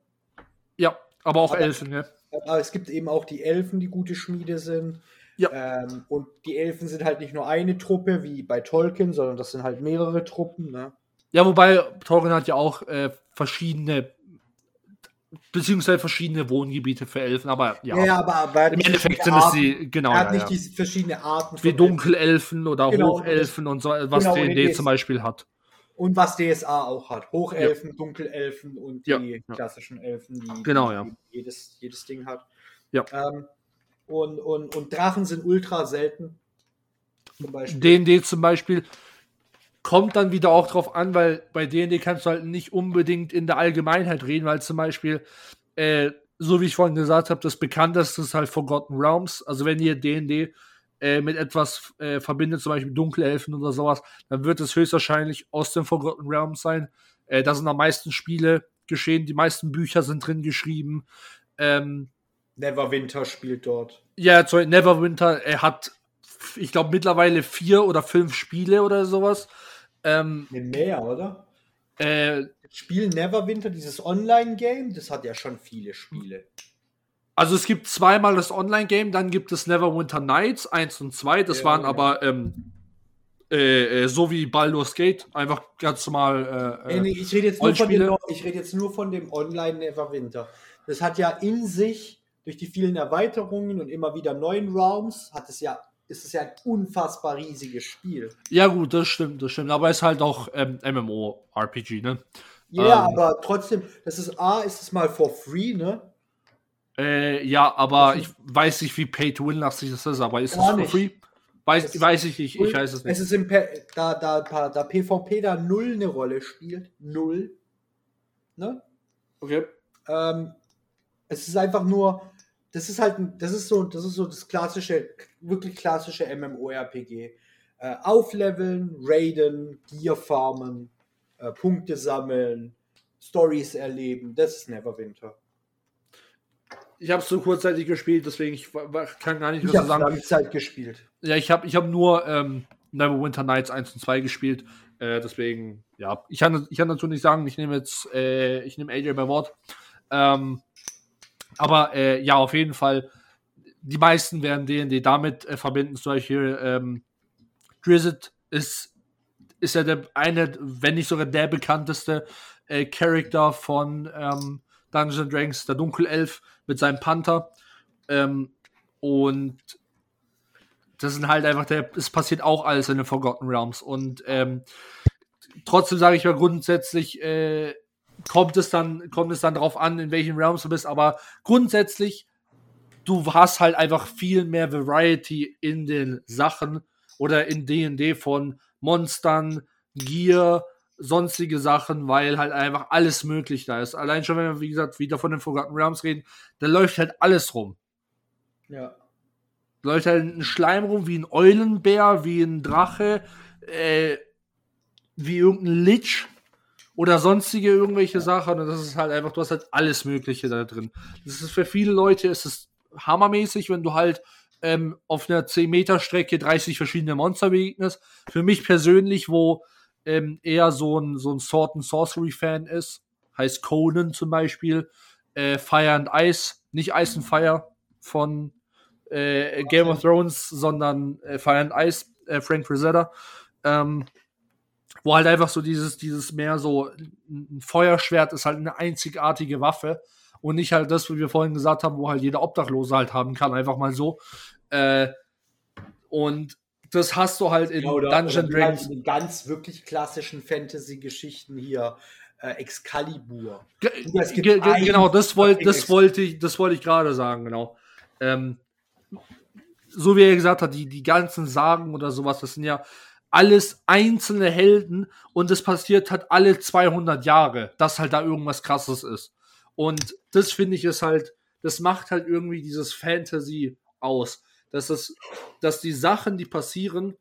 Ja, aber auch Aber- Elfen, ne? aber es gibt eben auch die Elfen, die gute Schmiede sind. Ja. Ähm, und die Elfen sind halt nicht nur eine Truppe wie bei Tolkien, sondern das sind halt mehrere Truppen. Ne? Ja, wobei Tolkien hat ja auch äh, verschiedene, beziehungsweise verschiedene Wohngebiete für Elfen, aber ja. Ja, ja, aber, aber er Im Endeffekt sind es die, genau, er hat ja, nicht ja. die verschiedenen Arten wie Dunkelelfen oder Genau, Hochelfen und so, was genau, D&D und zum Beispiel hat. Und was DSA auch hat. Hochelfen, Dunkelelfen und die Ja, ja. klassischen Elfen, die, Genau, die ja. jedes, jedes Ding hat. Ja. Ähm, und, und, und Drachen sind ultra selten. Zum Beispiel. D&D zum Beispiel kommt dann wieder auch drauf an, weil bei D&D kannst du halt nicht unbedingt in der Allgemeinheit reden, weil zum Beispiel, äh, so wie ich vorhin gesagt habe, das bekannteste ist halt Forgotten Realms. Also wenn ihr D&D äh, mit etwas äh, verbindet, zum Beispiel Dunkelelfen oder sowas, dann wird es höchstwahrscheinlich aus dem Forgotten Realms sein. Äh, da sind am meisten Spiele geschehen, die meisten Bücher sind drin geschrieben. Ähm, Neverwinter spielt dort. ja, sorry, Neverwinter, er hat ich glaube, mittlerweile vier oder fünf Spiele oder sowas. Ähm, mehr, oder? äh, Spiel Neverwinter, dieses Online-Game, das hat ja schon viele Spiele. also es gibt zweimal das Online-Game, dann gibt es Neverwinter Nights 1 und 2. Das Ja, waren ja. aber ähm, äh, äh, so wie Baldur's Gate, einfach ganz normal. Äh, Nee, ich rede jetzt, nur von dem, Rollenspiele. ich rede jetzt nur von dem Online Neverwinter. Das hat ja in sich, durch die vielen Erweiterungen und immer wieder neuen Realms, hat es ja, ist es ja ein unfassbar riesiges Spiel. ja, gut, das stimmt, das stimmt. Aber es ist halt auch ähm, MMO-RPG, ne? Ja, Ähm. aber trotzdem, das ist A, ist es mal for free, ne? Äh, ja, aber ich weiß nicht, wie Pay-to-Win-lastig das ist, aber ist es for free? Weiß, Es- weiß ich nicht, ich weiß es Es nicht. ist im, P- da, da, da, da PvP da null eine Rolle spielt. Null. Ne? Okay. Ähm, es ist einfach nur, das ist halt, ein- das ist so, das ist so das klassische, wirklich klassische MMORPG. Äh, aufleveln, raiden, Gear farmen, äh, Punkte sammeln, Stories erleben. Das ist Neverwinter. Ich habe es so kurzzeitig gespielt, deswegen ich kann gar nicht Ich was habe sagen. lange Zeit gespielt. Ja, ich habe ich hab nur ähm, Neverwinter Nights 1 und 2 gespielt. Äh, deswegen, ja, ich kann, ich kann dazu nicht sagen, ich nehme jetzt, äh, ich nehme AJ bei Wort. Ähm, aber äh, ja, auf jeden Fall, die meisten werden D&D damit äh, verbinden. Beispiel ähm, Drizzt ist, ist ja der eine, wenn nicht sogar der bekannteste äh, Charakter von ähm, Dungeons Dragons, der Dunkelelf mit seinem Panther. Ähm, und das sind halt einfach der, es passiert auch alles in den Forgotten Realms. Und ähm, trotzdem sage ich mal grundsätzlich, äh, kommt es dann, kommt es dann drauf an, in welchen Realms du bist, aber grundsätzlich, du hast halt einfach viel mehr Variety in den Sachen oder in D&D von Monstern, Gear, sonstige Sachen, weil halt einfach alles möglich da ist. Allein schon, wenn wir, wie gesagt, wieder von den Forgotten Realms reden, da läuft halt alles rum Ja. läuft halt ein Schleim rum, wie ein Eulenbär, wie ein Drache, äh, wie irgendein Lich oder sonstige irgendwelche Sachen. Und das ist halt einfach, du hast halt alles Mögliche da drin. Das ist für viele Leute ist es hammermäßig, wenn du halt ähm, auf einer 10-Meter-Strecke 30 verschiedene Monster begegnest. Für mich persönlich, wo ähm, eher so ein, so ein Sword and Sorcery-Fan ist, heißt Conan zum Beispiel, äh, Fire and Ice, nicht Ice and Fire von äh, Game of Thrones, sondern äh, Fire and Ice, äh, Frank Frazetta, ähm, wo halt einfach so dieses, dieses mehr so, ein Feuerschwert ist halt eine einzigartige Waffe und nicht halt das, wie wir vorhin gesagt haben, wo halt jeder Obdachlose halt haben kann, einfach mal so. Äh, und das hast du halt in Ja, oder, Dungeon oder halt Dragons. in ganz wirklich klassischen Fantasy-Geschichten hier äh, Excalibur. Ge ge genau, das wollte das wollte ich, das wollte ich gerade sagen, genau. Ähm, so wie er gesagt hat, die, die ganzen Sagen oder sowas, das sind ja alles einzelne Helden und es passiert halt alle 200 Jahre, dass halt da irgendwas krasses ist. Und das finde ich ist halt, das macht halt irgendwie dieses Fantasy aus. Dass es, dass die Sachen, die passieren,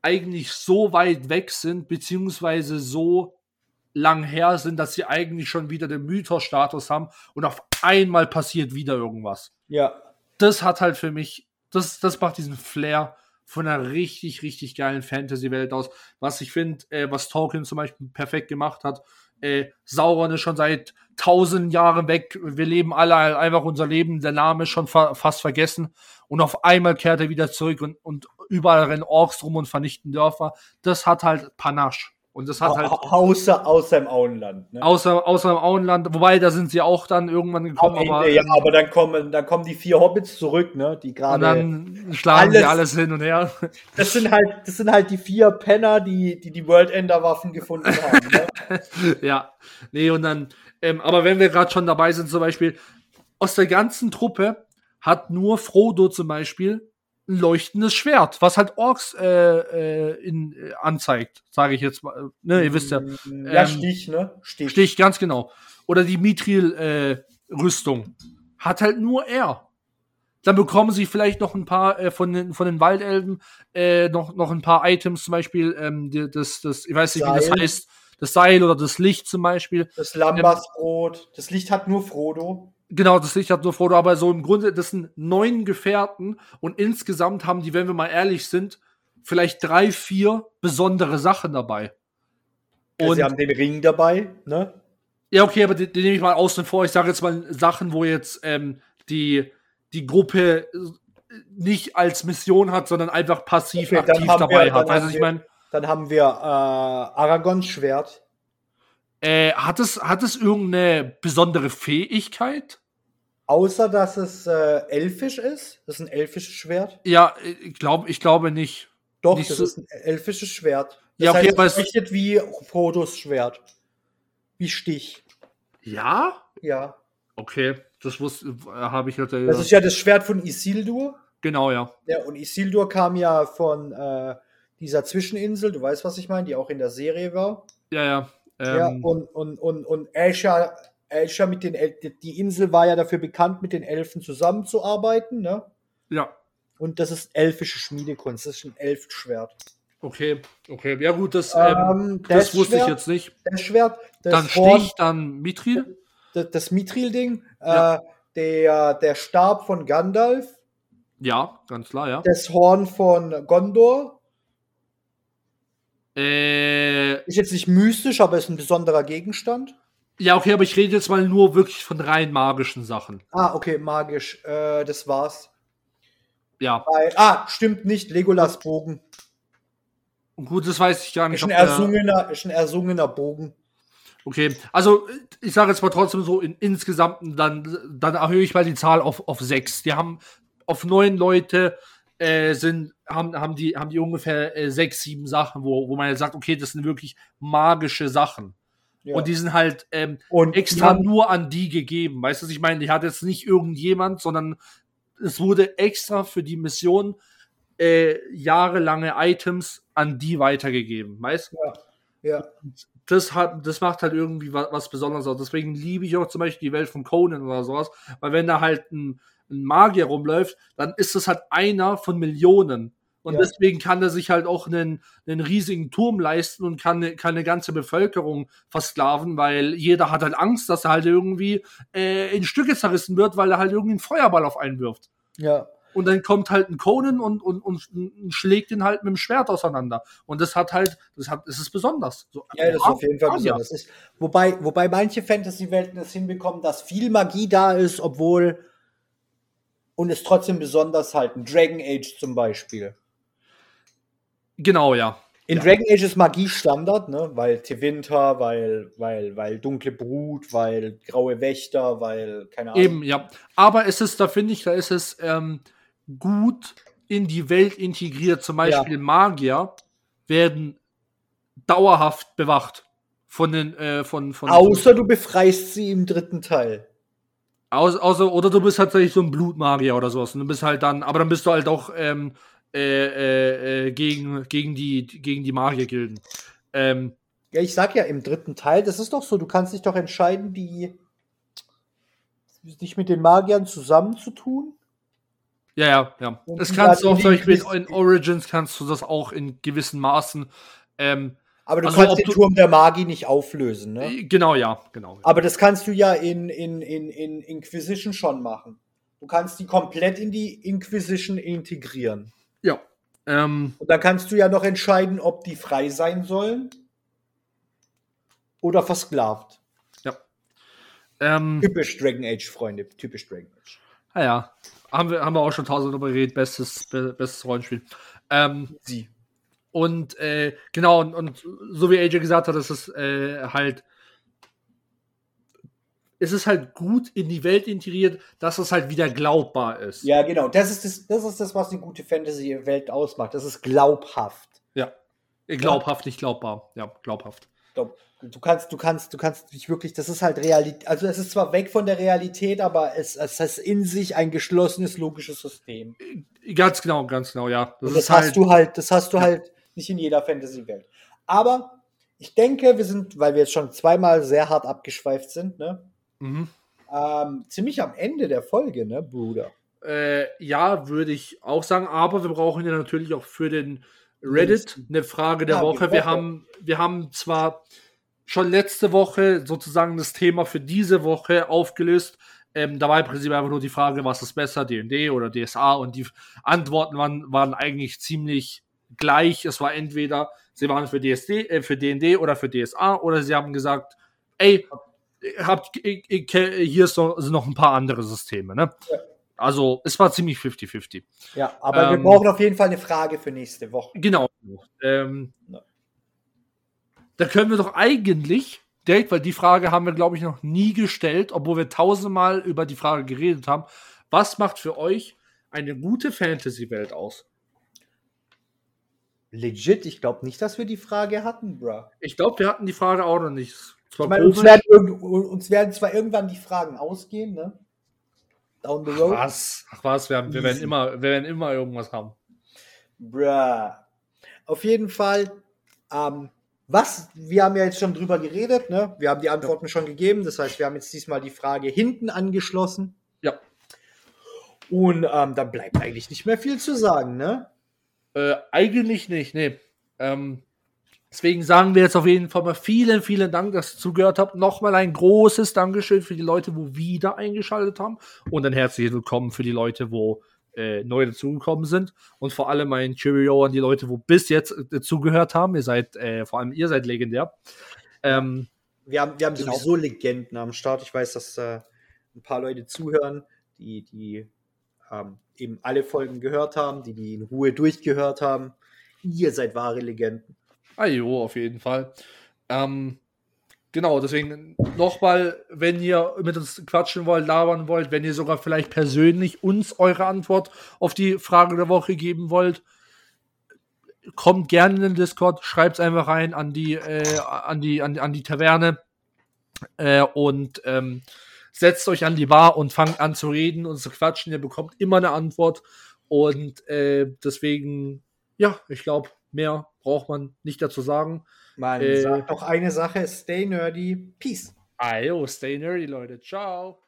eigentlich so weit weg sind, beziehungsweise so lang her sind, dass sie eigentlich schon wieder den Mythos-Status haben und auf einmal passiert wieder irgendwas. Ja. Das hat halt für mich, das, das macht diesen Flair von einer richtig, richtig geilen Fantasy-Welt aus. Was ich finde, äh, was Tolkien zum Beispiel perfekt gemacht hat, äh, Sauron ist schon seit tausend Jahren weg. Wir leben alle einfach unser Leben. Der Name ist schon fa fast vergessen. Und auf einmal kehrt er wieder zurück und, und überall rennen Orks rum und vernichten Dörfer. Das hat halt Panache. Und das hat halt Au- außer, außer im Auenland. Ne? Außer, außer im Auenland, wobei da sind sie auch dann irgendwann gekommen, Am aber Ende, ja, aber dann kommen, dann kommen die vier Hobbits zurück, ne? Die und gerade. dann schlagen sie alles- alles hin und her. Das sind halt, das sind halt die vier Penner, die die, die World Ender Waffen gefunden haben. Ne? [laughs] ja, nee, und dann, ähm, aber wenn wir gerade schon dabei sind, zum Beispiel, aus der ganzen Truppe hat nur Frodo zum Beispiel ein leuchtendes Schwert, was halt Orks äh, äh, in, äh, anzeigt, sage ich jetzt mal. Ne, ihr wisst ja. Ja, Ähm, Stich, ne? Stich. Stich, ganz genau. Oder die Mithril-Rüstung. Hat halt nur er. Dann bekommen sie vielleicht noch ein paar äh, von, den, von den Waldelben, äh, noch, noch ein paar Items, zum Beispiel ähm, die, das, das, ich weiß nicht, wie das Seil. heißt, das Seil oder das Licht zum Beispiel. Das Lambasbrot. Das Licht hat nur Frodo. Genau, das ich hatte nur Frodo, aber so im Grunde, das sind neun Gefährten und insgesamt haben die, wenn wir mal ehrlich sind, vielleicht drei, vier besondere Sachen dabei. Und Sie haben den Ring dabei, ne? ja, okay, aber den, den nehme ich mal außen vor. Ich sage jetzt mal Sachen, wo jetzt ähm, die, die Gruppe äh, nicht als Mission hat, sondern einfach passiv Okay, aktiv dabei wir- hat. was ich wir- meine? Dann haben wir äh, Aragons Schwert. Äh, hat, es, hat es irgendeine besondere Fähigkeit? Außer dass es äh, elfisch ist. Das ist ein elfisches Schwert. Ja, ich glaube ich glaube nicht. Doch, Nicht das so- ist ein elfisches Schwert. Das Ja, okay, heißt, aber es es- richtet wie Frodos Schwert. Wie Stich. Ja? Ja. Okay, das wusste, äh, habe ich heute. Das ist ja das Schwert von Isildur. genau, ja. Ja, und Isildur kam ja von äh, dieser Zwischeninsel, du weißt, was ich meine, die auch in der Serie war. Ja, ja. Ja, Ähm, und, und, und, und Aesha, Aesha mit den El die Insel war ja dafür bekannt, mit den Elfen zusammenzuarbeiten, ne? ja. Und das ist elfische Schmiedekunst, das ist ein Elfschwert. Okay, okay. Ja, gut, das, ähm, Ähm, das wusste ich Schwert, jetzt nicht. Das Schwert, das Dann Horn, Stich, dann Mithril. das, das Mithril-Ding, Ja. äh, der, der Stab von Gandalf, Ja, ganz klar, ja. das Horn von Gondor. Äh, Ist jetzt nicht mystisch, aber ist ein besonderer Gegenstand. ja, okay, aber ich rede jetzt mal nur wirklich von rein magischen Sachen. Ah, okay, magisch. Äh, das war's. Ja, Bei, ah, stimmt nicht. Legolas Bogen. gut, das weiß ich gar nicht. Ist ein ersungener, ist ein ersungener Bogen. Okay, also ich sage jetzt mal trotzdem so in, insgesamt, dann, dann erhöhe ich mal die Zahl auf, auf sechs. Die haben auf neun Leute äh, sind, haben, haben, die, haben die ungefähr äh, sechs, sieben Sachen, wo, wo man sagt, okay, das sind wirklich magische Sachen. Ja. Und die sind halt ähm, Und extra haben- nur an die gegeben. Weißt du, ich meine? Die hat jetzt nicht irgendjemand, sondern es wurde extra für die Mission äh, jahrelange Items an die weitergegeben. Weißt du? ja. das hat, das macht halt irgendwie was, was Besonderes aus. Deswegen liebe ich auch zum Beispiel die Welt von Conan oder sowas, weil wenn da halt ein, ein Magier rumläuft, dann ist das halt einer von Millionen. Und Ja. deswegen kann er sich halt auch einen, einen riesigen Turm leisten und kann, eine- kann eine ganze Bevölkerung versklaven, weil jeder hat halt Angst, dass er halt irgendwie äh, in Stücke zerrissen wird, weil er halt irgendwie einen Feuerball auf einen wirft. ja. Und dann kommt halt ein Conan und, und, und, und schlägt ihn halt mit dem Schwert auseinander. Und das hat halt, das hat, es ist besonders. So, Ja, das ist auf jeden Fall besonders. Ist, wobei, wobei manche Fantasy-Welten es hinbekommen, dass viel Magie da ist, obwohl und es trotzdem besonders halten. Dragon Age zum Beispiel. Genau, ja. In Ja. Dragon Age ist Magie Standard, ne? Weil Tevinter, weil, weil, weil dunkle Brut, weil graue Wächter, weil, keine Ahnung. Eben, ja. Aber es ist, da finde ich, da ist es ähm, gut in die Welt integriert. Zum Beispiel Magier werden dauerhaft bewacht von den, äh, von, von. Außer du befreist sie im dritten Teil. Aus, außer, oder du bist tatsächlich so ein Blutmagier oder sowas. Und du bist halt dann, aber dann bist du halt auch ähm, äh, äh, äh, gegen, gegen die, gegen die Magiergilden. Ähm, Ja, ich sag ja, im dritten Teil, das ist doch so, du kannst dich doch entscheiden, die dich mit den Magiern zusammenzutun. ja, ja, ja. Und Das kannst du auch zum in Beispiel gewissen- in Origins kannst du das auch in gewissen Maßen. Ähm, Aber du Also, kannst den du- Turm der Magie nicht auflösen, ne? äh, genau, ja, genau. Aber das kannst du ja in, in, in, in Inquisition schon machen. Du kannst die komplett in die Inquisition integrieren. Ja. Ähm, Und dann kannst du ja noch entscheiden, ob die frei sein sollen oder versklavt. ähm, Typisch Dragon Age, Freunde. Typisch Dragon Age. naja, haben wir, haben wir auch schon tausend darüber geredet, bestes, be, bestes Rollenspiel. Ähm, Sie. Und äh, genau, und, und so wie AJ gesagt hat, ist es äh, halt, es ist halt gut in die Welt integriert, dass es halt wieder glaubbar ist. Ja, genau. Das ist das, das ist das, was eine gute Fantasy-Welt ausmacht. Das ist glaubhaft. ja. Glaubhaft, nicht glaubbar. Ja, glaubhaft. Du kannst, du kannst, du kannst dich wirklich, das ist halt Realität. Also es ist zwar weg von der Realität, aber es, es ist in sich ein geschlossenes logisches System. Ganz genau, ganz genau, ja. Und das hast du halt, das hast du halt nicht in jeder Fantasy-Welt. Aber ich denke, wir sind, weil wir jetzt schon zweimal sehr hart abgeschweift sind, ne? Mhm. Ähm, ziemlich am Ende der Folge, ne, Bruder? Äh, ja, würde ich auch sagen, aber wir brauchen ja natürlich auch für den Reddit eine Frage der die Woche. Wir haben, wir haben zwar schon letzte Woche sozusagen das Thema für diese Woche aufgelöst, Ähm, da war im Prinzip einfach nur die Frage, was ist besser, D&D oder DSA? Und die Antworten waren, waren eigentlich ziemlich gleich. Es war entweder, sie waren für DSD, äh, für D&D oder für DSA oder sie haben gesagt, ey, habt, hier sind noch ein paar andere Systeme, ne? Ja. Also, es war ziemlich 50-50. Ja, aber ähm, wir brauchen auf jeden Fall eine Frage für nächste Woche. Genau. Ähm, ja. Da können wir doch eigentlich direkt, weil die Frage haben wir, glaube ich, noch nie gestellt, obwohl wir tausendmal über die Frage geredet haben. Was macht für euch eine gute Fantasy-Welt aus? Legit, ich glaube nicht, dass wir die Frage hatten, bro. Ich glaube, wir hatten die Frage auch noch nicht. Ich meine, uns, werden uns werden zwar irgendwann die Fragen ausgehen, ne? Down the road. Ach was? Ach was, wir, haben, wir, werden immer, wir werden immer irgendwas haben. Bruh. Auf jeden Fall, ähm, was, wir haben ja jetzt schon drüber geredet, ne? Wir haben die Antworten ja. schon gegeben. Das heißt, wir haben jetzt diesmal die Frage hinten angeschlossen. Ja. Und ähm, dann bleibt eigentlich nicht mehr viel zu sagen, ne? Äh, eigentlich nicht, nee. Ähm, deswegen sagen wir jetzt auf jeden Fall mal vielen, vielen Dank, dass ihr zugehört habt. Nochmal ein großes Dankeschön für die Leute, wo wieder eingeschaltet haben. Und ein herzliches Willkommen für die Leute, wo äh, neu dazugekommen sind. Und vor allem ein Cheerio an die Leute, wo bis jetzt äh, zugehört haben. Ihr seid, äh, vor allem ihr seid legendär. Ähm, wir haben, wir haben genau. sowieso Legenden am Start. Ich weiß, dass äh, ein paar Leute zuhören, die, die ähm, eben alle Folgen gehört haben, die die in Ruhe durchgehört haben. Ihr seid wahre Legenden. Ah jo, auf jeden Fall. Ähm, genau, deswegen nochmal, wenn ihr mit uns quatschen wollt, labern wollt, wenn ihr sogar vielleicht persönlich uns eure Antwort auf die Frage der Woche geben wollt, kommt gerne in den Discord, schreibt es einfach rein an die, äh, an die, an, an die Taverne äh, und ähm, setzt euch an die Bar und fangt an zu reden und zu quatschen. Ihr bekommt immer eine Antwort und äh, deswegen, ja, ich glaube, mehr braucht man nicht dazu sagen. Man äh, sagt noch eine Sache, stay nerdy, peace. Ayo, stay nerdy, Leute. Ciao.